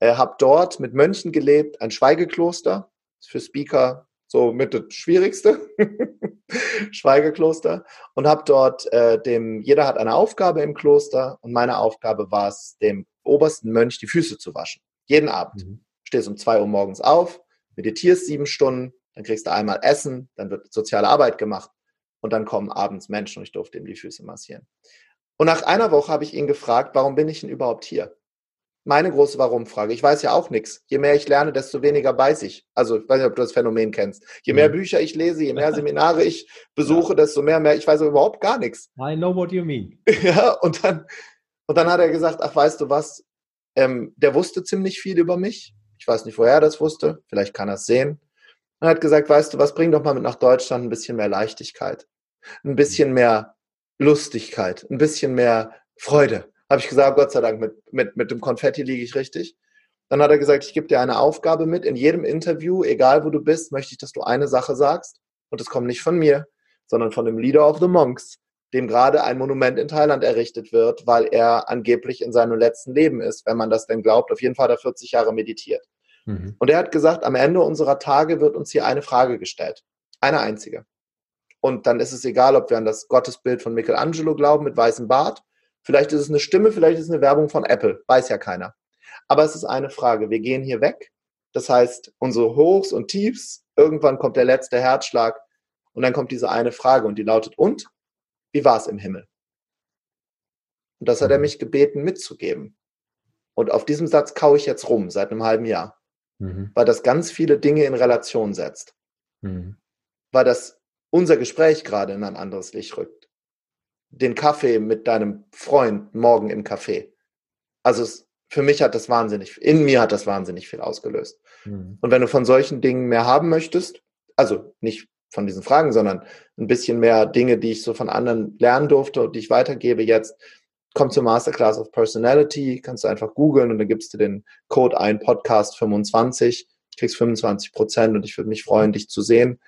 äh, habe dort mit Mönchen gelebt, ein Schweigekloster, für Speaker so mit das Schwierigste, Schweigekloster, und habe dort äh, dem, jeder hat eine Aufgabe im Kloster und meine Aufgabe war es, dem obersten Mönch die Füße zu waschen. Jeden Abend. Mhm. Stehst um zwei Uhr morgens auf, meditierst sieben Stunden, dann kriegst du einmal Essen, dann wird soziale Arbeit gemacht und dann kommen abends Menschen und ich durfte ihm die Füße massieren. Und nach einer Woche habe ich ihn gefragt, warum bin ich denn überhaupt hier? Meine große Warum-Frage. Ich weiß ja auch nichts. Je mehr ich lerne, desto weniger weiß ich. Also, ich weiß nicht, ob du das Phänomen kennst. Je mehr mhm. Bücher ich lese, je mehr Seminare ich besuche, desto mehr, mehr. Ich weiß überhaupt gar nichts. I know what you mean. Ja, und dann, und dann hat er gesagt, ach, weißt du was? Ähm, der wusste ziemlich viel über mich. Ich weiß nicht, woher er das wusste. Vielleicht kann er es sehen. Und er hat gesagt, weißt du was, bring doch mal mit nach Deutschland ein bisschen mehr Leichtigkeit. Ein bisschen mehr Lustigkeit, ein bisschen mehr Freude. Habe ich gesagt, Gott sei Dank, mit, mit, mit dem Konfetti liege ich richtig. Dann hat er gesagt, ich gebe dir eine Aufgabe mit. In jedem Interview, egal wo du bist, möchte ich, dass du eine Sache sagst. Und es kommt nicht von mir, sondern von dem Leader of the Monks, dem gerade ein Monument in Thailand errichtet wird, weil er angeblich in seinem letzten Leben ist, wenn man das denn glaubt. Auf jeden Fall hat er 40 Jahre meditiert. Mhm. Und er hat gesagt, am Ende unserer Tage wird uns hier eine Frage gestellt. Eine einzige. Und dann ist es egal, ob wir an das Gottesbild von Michelangelo glauben mit weißem Bart. Vielleicht ist es eine Stimme, vielleicht ist es eine Werbung von Apple. Weiß ja keiner. Aber es ist eine Frage. Wir gehen hier weg. Das heißt, unsere Hochs und Tiefs, irgendwann kommt der letzte Herzschlag und dann kommt diese eine Frage und die lautet, und? Wie war es im Himmel? Und das hat er mhm. mich gebeten mitzugeben. Und auf diesem Satz kaue ich jetzt rum seit einem halben Jahr, mhm. weil das ganz viele Dinge in Relation setzt. Mhm. Weil das unser Gespräch gerade in ein anderes Licht rückt. Den Kaffee mit deinem Freund morgen im Café. Also es, für mich hat das wahnsinnig, in mir hat das wahnsinnig viel ausgelöst. Mhm. Und wenn du von solchen Dingen mehr haben möchtest, also nicht von diesen Fragen, sondern ein bisschen mehr Dinge, die ich so von anderen lernen durfte und die ich weitergebe jetzt, komm zur Masterclass of Personality, kannst du einfach googeln und dann gibst du den Code ein, Podcast 25, kriegst 25 Prozent und ich würde mich freuen, dich zu sehen.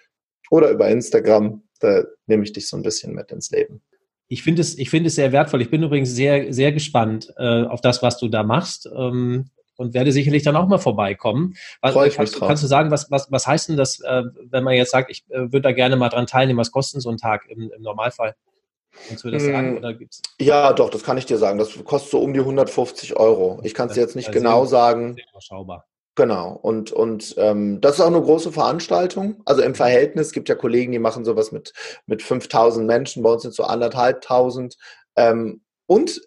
Oder über Instagram, da nehme ich dich so ein bisschen mit ins Leben. Ich finde es, ich finde es sehr wertvoll. Ich bin übrigens sehr, sehr gespannt äh, auf das, was du da machst. Ähm, und werde sicherlich dann auch mal vorbeikommen. Was, Freu ich kannst, mich kannst du sagen, was, was, was heißt denn das, äh, wenn man jetzt sagt, ich äh, würde da gerne mal dran teilnehmen, was kostet so ein Tag im, im Normalfall? Kannst du das sagen? Hm. Oder gibt's? Ja, doch, das kann ich dir sagen. Das kostet so um die 150 Euro. Ich kann es dir jetzt nicht genau sagen. Sehr überschaubar. Genau, und, und ähm, das ist auch eine große Veranstaltung. Also im Verhältnis gibt ja Kollegen, die machen sowas mit, mit 5000 Menschen, bei uns sind so anderthalbtausend. Ähm, und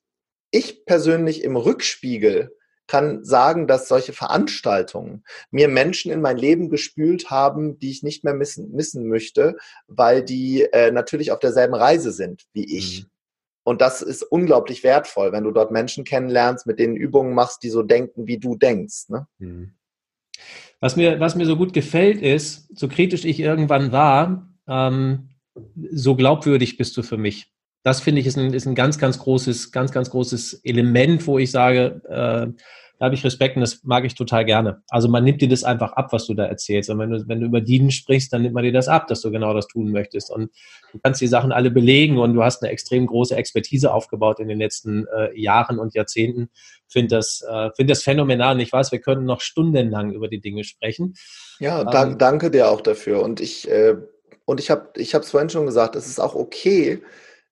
ich persönlich im Rückspiegel kann sagen, dass solche Veranstaltungen mir Menschen in mein Leben gespült haben, die ich nicht mehr missen, missen möchte, weil die äh, natürlich auf derselben Reise sind wie ich. Mhm. Und das ist unglaublich wertvoll, wenn du dort Menschen kennenlernst, mit denen Übungen machst, die so denken, wie du denkst. Ne? Mhm. Was, mir, was mir so gut gefällt, ist, so kritisch ich irgendwann war, ähm, so glaubwürdig bist du für mich. Das finde ich ist ein, ist ein ganz, ganz großes, ganz, ganz großes Element, wo ich sage, äh, da habe ich Respekt und das mag ich total gerne. Also man nimmt dir das einfach ab, was du da erzählst. Und wenn du, wenn du über Dienen sprichst, dann nimmt man dir das ab, dass du genau das tun möchtest. Und du kannst die Sachen alle belegen und du hast eine extrem große Expertise aufgebaut in den letzten äh, Jahren und Jahrzehnten. Finde das, äh, finde das phänomenal. Und ich weiß, wir können noch stundenlang über die Dinge sprechen. Ja, ähm, danke dir auch dafür. Und ich, äh, und ich habe ich es vorhin schon gesagt, es ist auch okay,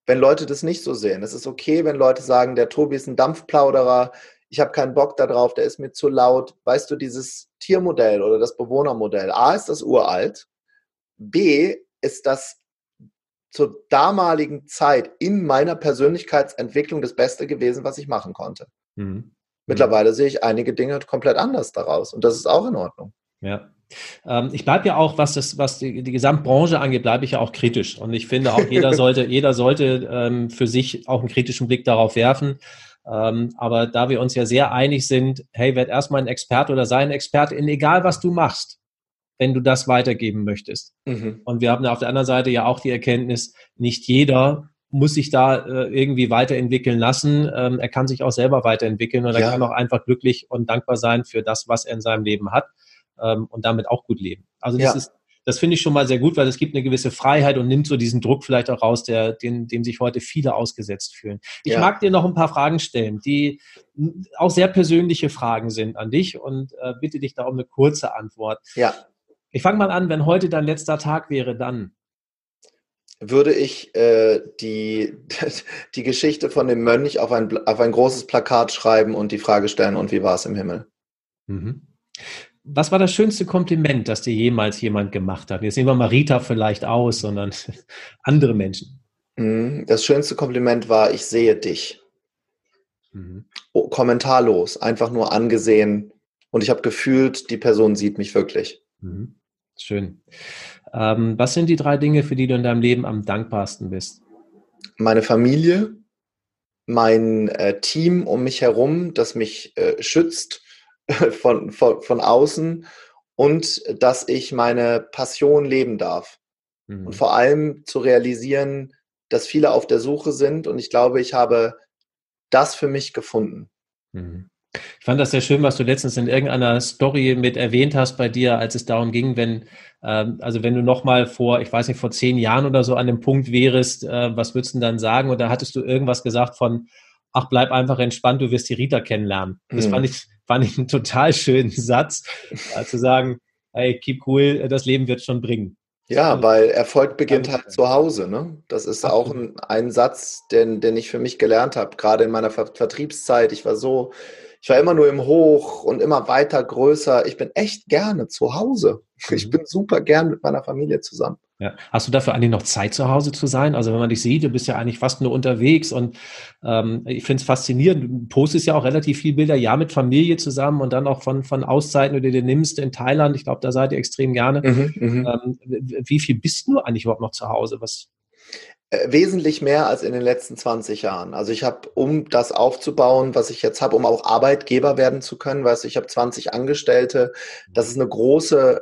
wenn Leute das nicht so sehen. Es ist okay, wenn Leute sagen, der Tobi ist ein Dampfplauderer, ich habe keinen Bock darauf, der ist mir zu laut. Weißt du, dieses Tiermodell oder das Bewohnermodell, A ist das uralt, B ist das zur damaligen Zeit in meiner Persönlichkeitsentwicklung das Beste gewesen, was ich machen konnte. Mhm. Mittlerweile mhm. sehe ich einige Dinge komplett anders daraus und das ist auch in Ordnung. Ja, ähm, ich bleibe ja auch, was das, was die, die Gesamtbranche angeht, bleibe ich ja auch kritisch. Und ich finde auch, jeder sollte, jeder sollte ähm, für sich auch einen kritischen Blick darauf werfen. Ähm, aber da wir uns ja sehr einig sind, hey, werd erstmal ein Experte oder sei ein Experte in egal was du machst, wenn du das weitergeben möchtest. Mhm. Und wir haben auf der anderen Seite ja auch die Erkenntnis, nicht jeder muss sich da äh, irgendwie weiterentwickeln lassen. Ähm, er kann sich auch selber weiterentwickeln und ja. er kann auch einfach glücklich und dankbar sein für das, was er in seinem Leben hat ähm, und damit auch gut leben. Also das ja. ist, das finde ich schon mal sehr gut, weil es gibt eine gewisse Freiheit und nimmt so diesen Druck vielleicht auch raus, der, den, dem sich heute viele ausgesetzt fühlen. Ich ja. mag dir noch ein paar Fragen stellen, die auch sehr persönliche Fragen sind an dich und äh, bitte dich da um eine kurze Antwort. Ja. Ich fange mal an, wenn heute dein letzter Tag wäre, dann würde ich äh, die, die Geschichte von dem Mönch auf ein, auf ein großes Plakat schreiben und die Frage stellen, und wie war es im Himmel? Mhm. Was war das schönste Kompliment, das dir jemals jemand gemacht hat? Jetzt nehmen wir mal Rita vielleicht aus, sondern andere Menschen. Mhm. Das schönste Kompliment war, ich sehe dich. Mhm. Oh, kommentarlos, einfach nur angesehen. Und ich habe gefühlt, die Person sieht mich wirklich. Mhm. Schön. Ähm, was sind die drei Dinge, für die du in deinem Leben am dankbarsten bist? Meine Familie, mein äh, Team um mich herum, das mich äh, schützt von, von, von außen und dass ich meine Passion leben darf. Mhm. Und vor allem zu realisieren, dass viele auf der Suche sind und ich glaube, ich habe das für mich gefunden. Mhm. Ich fand das sehr schön, was du letztens in irgendeiner Story mit erwähnt hast bei dir, als es darum ging, wenn, ähm, also wenn du nochmal vor, ich weiß nicht, vor zehn Jahren oder so an dem Punkt wärst, äh, was würdest du denn dann sagen? Und da hattest du irgendwas gesagt von, ach, bleib einfach entspannt, du wirst die Rita kennenlernen. Das mhm. fand ich, fand ich einen total schönen Satz, äh, zu sagen, hey, keep cool, das Leben wird schon bringen. Ja, weil Erfolg beginnt halt zu Hause. Ne? Das ist auch ein, ein Satz, den, den ich für mich gelernt habe, gerade in meiner Ver Vertriebszeit. Ich war so, ich war immer nur im Hoch und immer weiter größer. Ich bin echt gerne zu Hause. Ich mhm. bin super gern mit meiner Familie zusammen. Ja. Hast du dafür eigentlich noch Zeit zu Hause zu sein? Also wenn man dich sieht, du bist ja eigentlich fast nur unterwegs und ähm, ich finde es faszinierend. Du postest ja auch relativ viele Bilder, ja, mit Familie zusammen und dann auch von, von Auszeiten, die du dir nimmst in Thailand. Ich glaube, da seid ihr extrem gerne. Mhm, mhm. ähm, wie viel bist du eigentlich überhaupt noch zu Hause? Was, äh, wesentlich mehr als in den letzten 20 Jahren. Also ich habe, um das aufzubauen, was ich jetzt habe, um auch Arbeitgeber werden zu können, weißt du, ich habe 20 Angestellte. Das ist eine große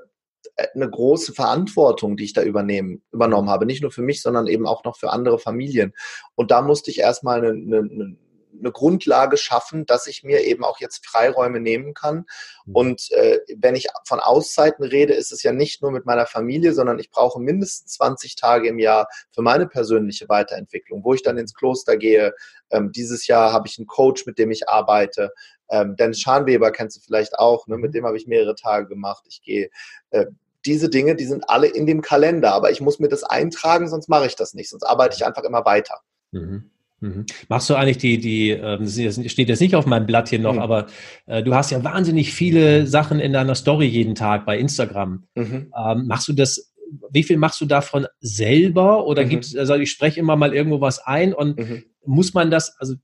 eine große Verantwortung, die ich da übernehmen, übernommen habe. Nicht nur für mich, sondern eben auch noch für andere Familien. Und da musste ich erstmal eine, eine, eine Grundlage schaffen, dass ich mir eben auch jetzt Freiräume nehmen kann. Mhm. Und äh, wenn ich von Auszeiten rede, ist es ja nicht nur mit meiner Familie, sondern ich brauche mindestens 20 Tage im Jahr für meine persönliche Weiterentwicklung, wo ich dann ins Kloster gehe. Ähm, dieses Jahr habe ich einen Coach, mit dem ich arbeite. Ähm, Dennis Schanweber kennst du vielleicht auch, ne? mit mhm. dem habe ich mehrere Tage gemacht. Ich gehe äh, diese Dinge, die sind alle in dem Kalender, aber ich muss mir das eintragen, sonst mache ich das nicht, sonst arbeite ich einfach immer weiter. Mhm. Mhm. Machst du eigentlich die, die, äh, das steht jetzt nicht auf meinem Blatt hier noch, mhm. aber äh, du hast ja wahnsinnig viele Sachen in deiner Story jeden Tag bei Instagram. Mhm. Ähm, machst du das, wie viel machst du davon selber oder mhm. gibt also ich spreche immer mal irgendwo was ein und mhm. muss man das, also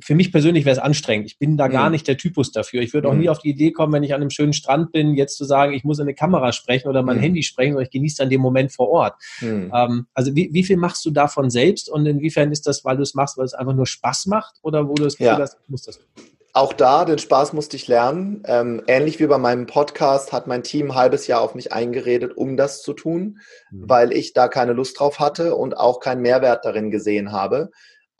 für mich persönlich wäre es anstrengend. Ich bin da gar mhm. nicht der Typus dafür. Ich würde auch mhm. nie auf die Idee kommen, wenn ich an einem schönen Strand bin, jetzt zu sagen, ich muss in eine Kamera sprechen oder mein mhm. Handy sprechen, sondern ich genieße dann den Moment vor Ort. Mhm. Ähm, also wie, wie viel machst du davon selbst und inwiefern ist das, weil du es machst, weil es einfach nur Spaß macht oder wo du es ja. hast, muss das auch da, den Spaß musste ich lernen. Ähm, ähnlich wie bei meinem Podcast hat mein Team ein halbes Jahr auf mich eingeredet, um das zu tun, mhm. weil ich da keine Lust drauf hatte und auch keinen Mehrwert darin gesehen habe.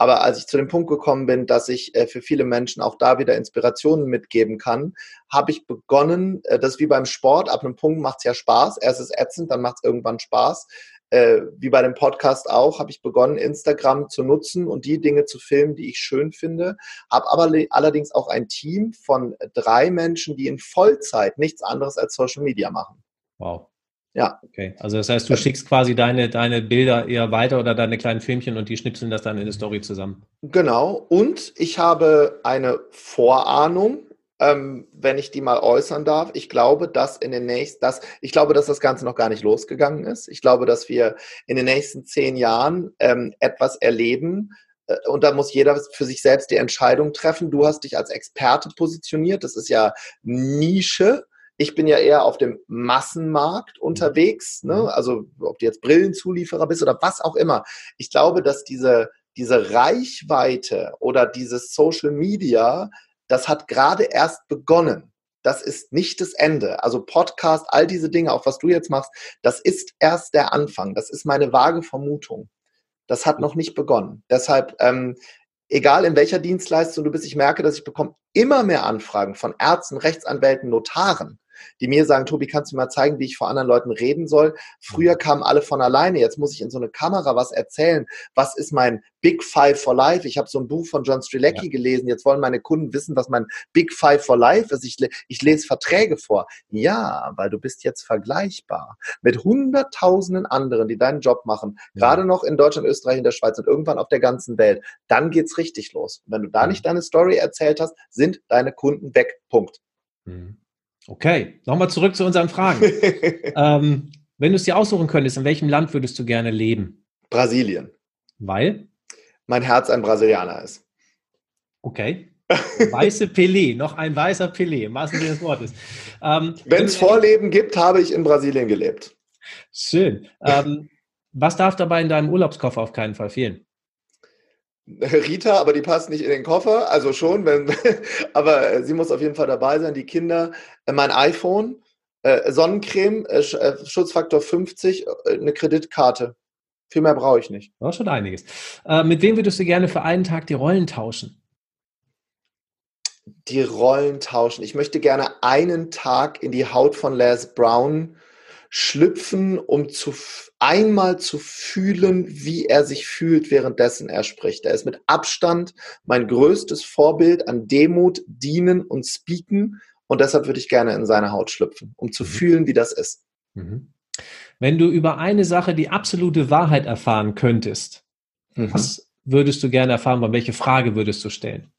Aber als ich zu dem Punkt gekommen bin, dass ich äh, für viele Menschen auch da wieder Inspirationen mitgeben kann, habe ich begonnen, äh, das wie beim Sport, ab einem Punkt macht es ja Spaß. Erst ist ätzend, dann macht es irgendwann Spaß. Äh, wie bei dem Podcast auch, habe ich begonnen, Instagram zu nutzen und die Dinge zu filmen, die ich schön finde. Habe aber allerdings auch ein Team von drei Menschen, die in Vollzeit nichts anderes als Social Media machen. Wow. Ja. Okay. Also das heißt, du schickst quasi deine, deine Bilder eher weiter oder deine kleinen Filmchen und die schnipseln das dann in eine Story zusammen. Genau. Und ich habe eine Vorahnung, ähm, wenn ich die mal äußern darf. Ich glaube, dass in den nächsten, dass, ich glaube, dass das Ganze noch gar nicht losgegangen ist. Ich glaube, dass wir in den nächsten zehn Jahren ähm, etwas erleben, äh, und da muss jeder für sich selbst die Entscheidung treffen. Du hast dich als Experte positioniert. Das ist ja Nische. Ich bin ja eher auf dem Massenmarkt mhm. unterwegs, ne? Mhm. also ob du jetzt Brillenzulieferer bist oder was auch immer. Ich glaube, dass diese, diese Reichweite oder dieses Social Media, das hat gerade erst begonnen. Das ist nicht das Ende. Also Podcast, all diese Dinge, auch was du jetzt machst, das ist erst der Anfang. Das ist meine vage Vermutung. Das hat noch nicht begonnen. Deshalb, ähm, egal in welcher Dienstleistung du bist, ich merke, dass ich bekomme immer mehr Anfragen von Ärzten, Rechtsanwälten, Notaren, die mir sagen, Tobi, kannst du mir mal zeigen, wie ich vor anderen Leuten reden soll? Früher kamen alle von alleine, jetzt muss ich in so eine Kamera was erzählen. Was ist mein Big Five for Life? Ich habe so ein Buch von John Strilecki ja. gelesen. Jetzt wollen meine Kunden wissen, was mein Big Five for Life ist. Ich, ich lese Verträge vor. Ja, weil du bist jetzt vergleichbar mit hunderttausenden anderen, die deinen Job machen, ja. gerade noch in Deutschland, Österreich, in der Schweiz und irgendwann auf der ganzen Welt. Dann geht's richtig los. Und wenn du da nicht deine Story erzählt hast, sind deine Kunden weg. Punkt. Mhm. Okay, nochmal zurück zu unseren Fragen. ähm, wenn du es dir aussuchen könntest, in welchem Land würdest du gerne leben? Brasilien. Weil? Mein Herz ein Brasilianer ist. Okay. Weiße Pelé, noch ein weißer Pelé, im wahrsten Sinne des Wortes. Ähm, wenn es Vorleben gibt, habe ich in Brasilien gelebt. Schön. Ähm, was darf dabei in deinem Urlaubskoffer auf keinen Fall fehlen? Rita, aber die passt nicht in den Koffer, also schon, wenn, aber äh, sie muss auf jeden Fall dabei sein. Die Kinder, äh, mein iPhone, äh, Sonnencreme, Schutzfaktor 50, eine Kreditkarte. Viel mehr brauche ich nicht. Das schon einiges. mit wem würdest du gerne für einen Tag die Rollen tauschen? Die Rollen tauschen. Ich möchte gerne einen Tag in die Haut von Les Brown schlüpfen, um zu einmal zu fühlen, wie er sich fühlt, währenddessen er spricht. Er ist mit Abstand mein größtes Vorbild an Demut, Dienen und Speaken. Und deshalb würde ich gerne in seine Haut schlüpfen, um zu mhm. fühlen, wie das ist. Mhm. Wenn du über eine Sache die absolute Wahrheit erfahren könntest, mhm. was würdest du gerne erfahren? Welche Frage würdest du stellen?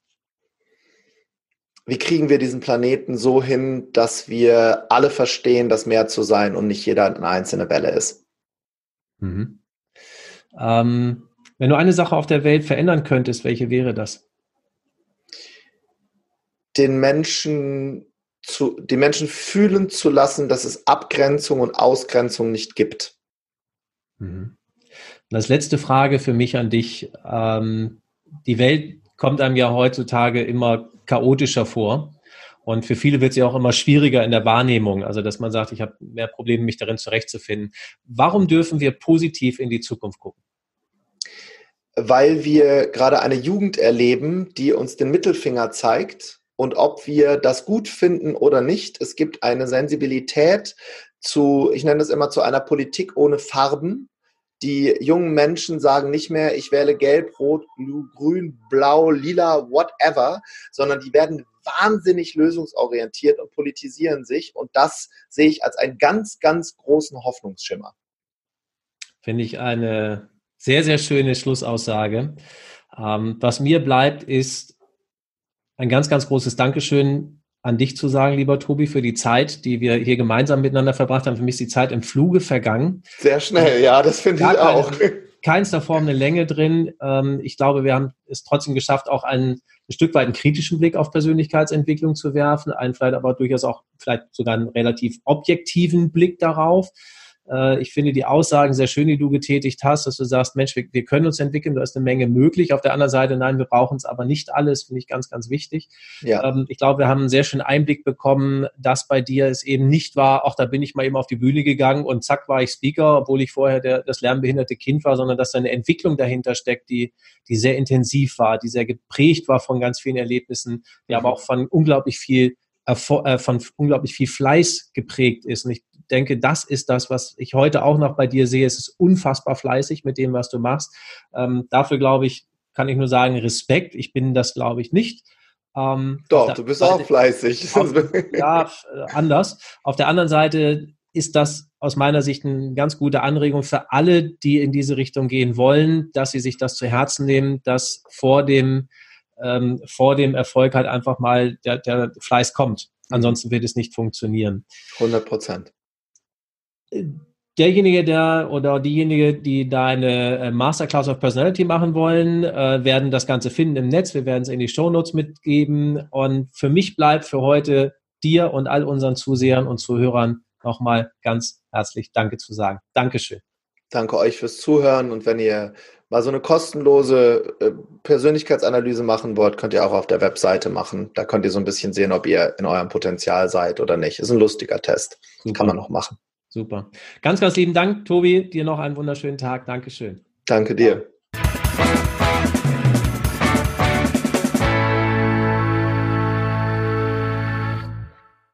wie kriegen wir diesen Planeten so hin, dass wir alle verstehen, dass mehr zu sein und nicht jeder eine einzelne Welle ist? Mhm. Ähm, wenn du eine Sache auf der Welt verändern könntest, welche wäre das? Den Menschen zu, die Menschen fühlen zu lassen, dass es Abgrenzung und Ausgrenzung nicht gibt. Mhm. Und als letzte Frage für mich an dich. Ähm, die Welt kommt einem ja heutzutage immer chaotischer vor. Und für viele wird sie auch immer schwieriger in der Wahrnehmung. Also, dass man sagt, ich habe mehr Probleme, mich darin zurechtzufinden. Warum dürfen wir positiv in die Zukunft gucken? Weil wir gerade eine Jugend erleben, die uns den Mittelfinger zeigt. Und ob wir das gut finden oder nicht, es gibt eine Sensibilität zu, ich nenne es immer zu einer Politik ohne Farben, die jungen Menschen sagen nicht mehr, ich wähle gelb, rot, grün, blau, lila, whatever, sondern die werden wahnsinnig lösungsorientiert und politisieren sich. Und das sehe ich als einen ganz, ganz großen Hoffnungsschimmer. Finde ich eine sehr, sehr schöne Schlussaussage. Ähm, was mir bleibt, ist ein ganz, ganz großes Dankeschön an dich zu sagen, lieber Tobi, für die Zeit, die wir hier gemeinsam miteinander verbracht haben. Für mich ist die Zeit im Fluge vergangen. Sehr schnell, ja, das finde ich auch. Keinster Form eine Länge drin. Ähm, ich glaube, wir haben es trotzdem geschafft, auch einen ein Stück weit einen kritischen Blick auf Persönlichkeitsentwicklung zu werfen, einen vielleicht aber durchaus auch vielleicht sogar einen relativ objektiven Blick darauf. Äh, ich finde die Aussagen sehr schön, die du getätigt hast, dass du sagst, Mensch, wir, wir können uns entwickeln, da ist eine Menge möglich. Auf der anderen Seite, nein, wir brauchen es aber nicht alles, finde ich ganz, ganz wichtig. Ja. Ähm, ich glaube, wir haben einen sehr schönen Einblick bekommen, dass bei dir es eben nicht war, auch da bin ich mal eben auf die Bühne gegangen und zack war ich Speaker, obwohl ich vorher der, das lernbehinderte Kind war, sondern dass da eine Entwicklung dahinter steckt, die, die sehr intensiv war, die sehr geprägt war von ganz vielen Erlebnissen, die mhm. aber auch von unglaublich viel äh, von unglaublich viel Fleiß geprägt ist. Und ich denke, das ist das, was ich heute auch noch bei dir sehe. Es ist unfassbar fleißig mit dem, was du machst. Ähm, dafür glaube ich, kann ich nur sagen, Respekt. Ich bin das, glaube ich, nicht. Ähm, Doch, du bist auch fleißig. Auf, ja, äh, anders. Auf der anderen Seite ist das aus meiner Sicht eine ganz gute Anregung für alle, die in diese Richtung gehen wollen, dass sie sich das zu Herzen nehmen, dass vor dem, ähm, vor dem Erfolg halt einfach mal der, der Fleiß kommt. Ansonsten wird es nicht funktionieren. 100 Prozent derjenige, der oder diejenige, die deine äh, Masterclass of Personality machen wollen, äh, werden das Ganze finden im Netz. Wir werden es in die Show Notes mitgeben. Und für mich bleibt für heute dir und all unseren Zusehern und Zuhörern nochmal ganz herzlich Danke zu sagen. Dankeschön. Danke euch fürs Zuhören und wenn ihr mal so eine kostenlose äh, Persönlichkeitsanalyse machen wollt, könnt ihr auch auf der Webseite machen. Da könnt ihr so ein bisschen sehen, ob ihr in eurem Potenzial seid oder nicht. Ist ein lustiger Test. Super. Kann man noch machen. Super. Ganz, ganz lieben Dank, Tobi. Dir noch einen wunderschönen Tag. Dankeschön. Danke dir.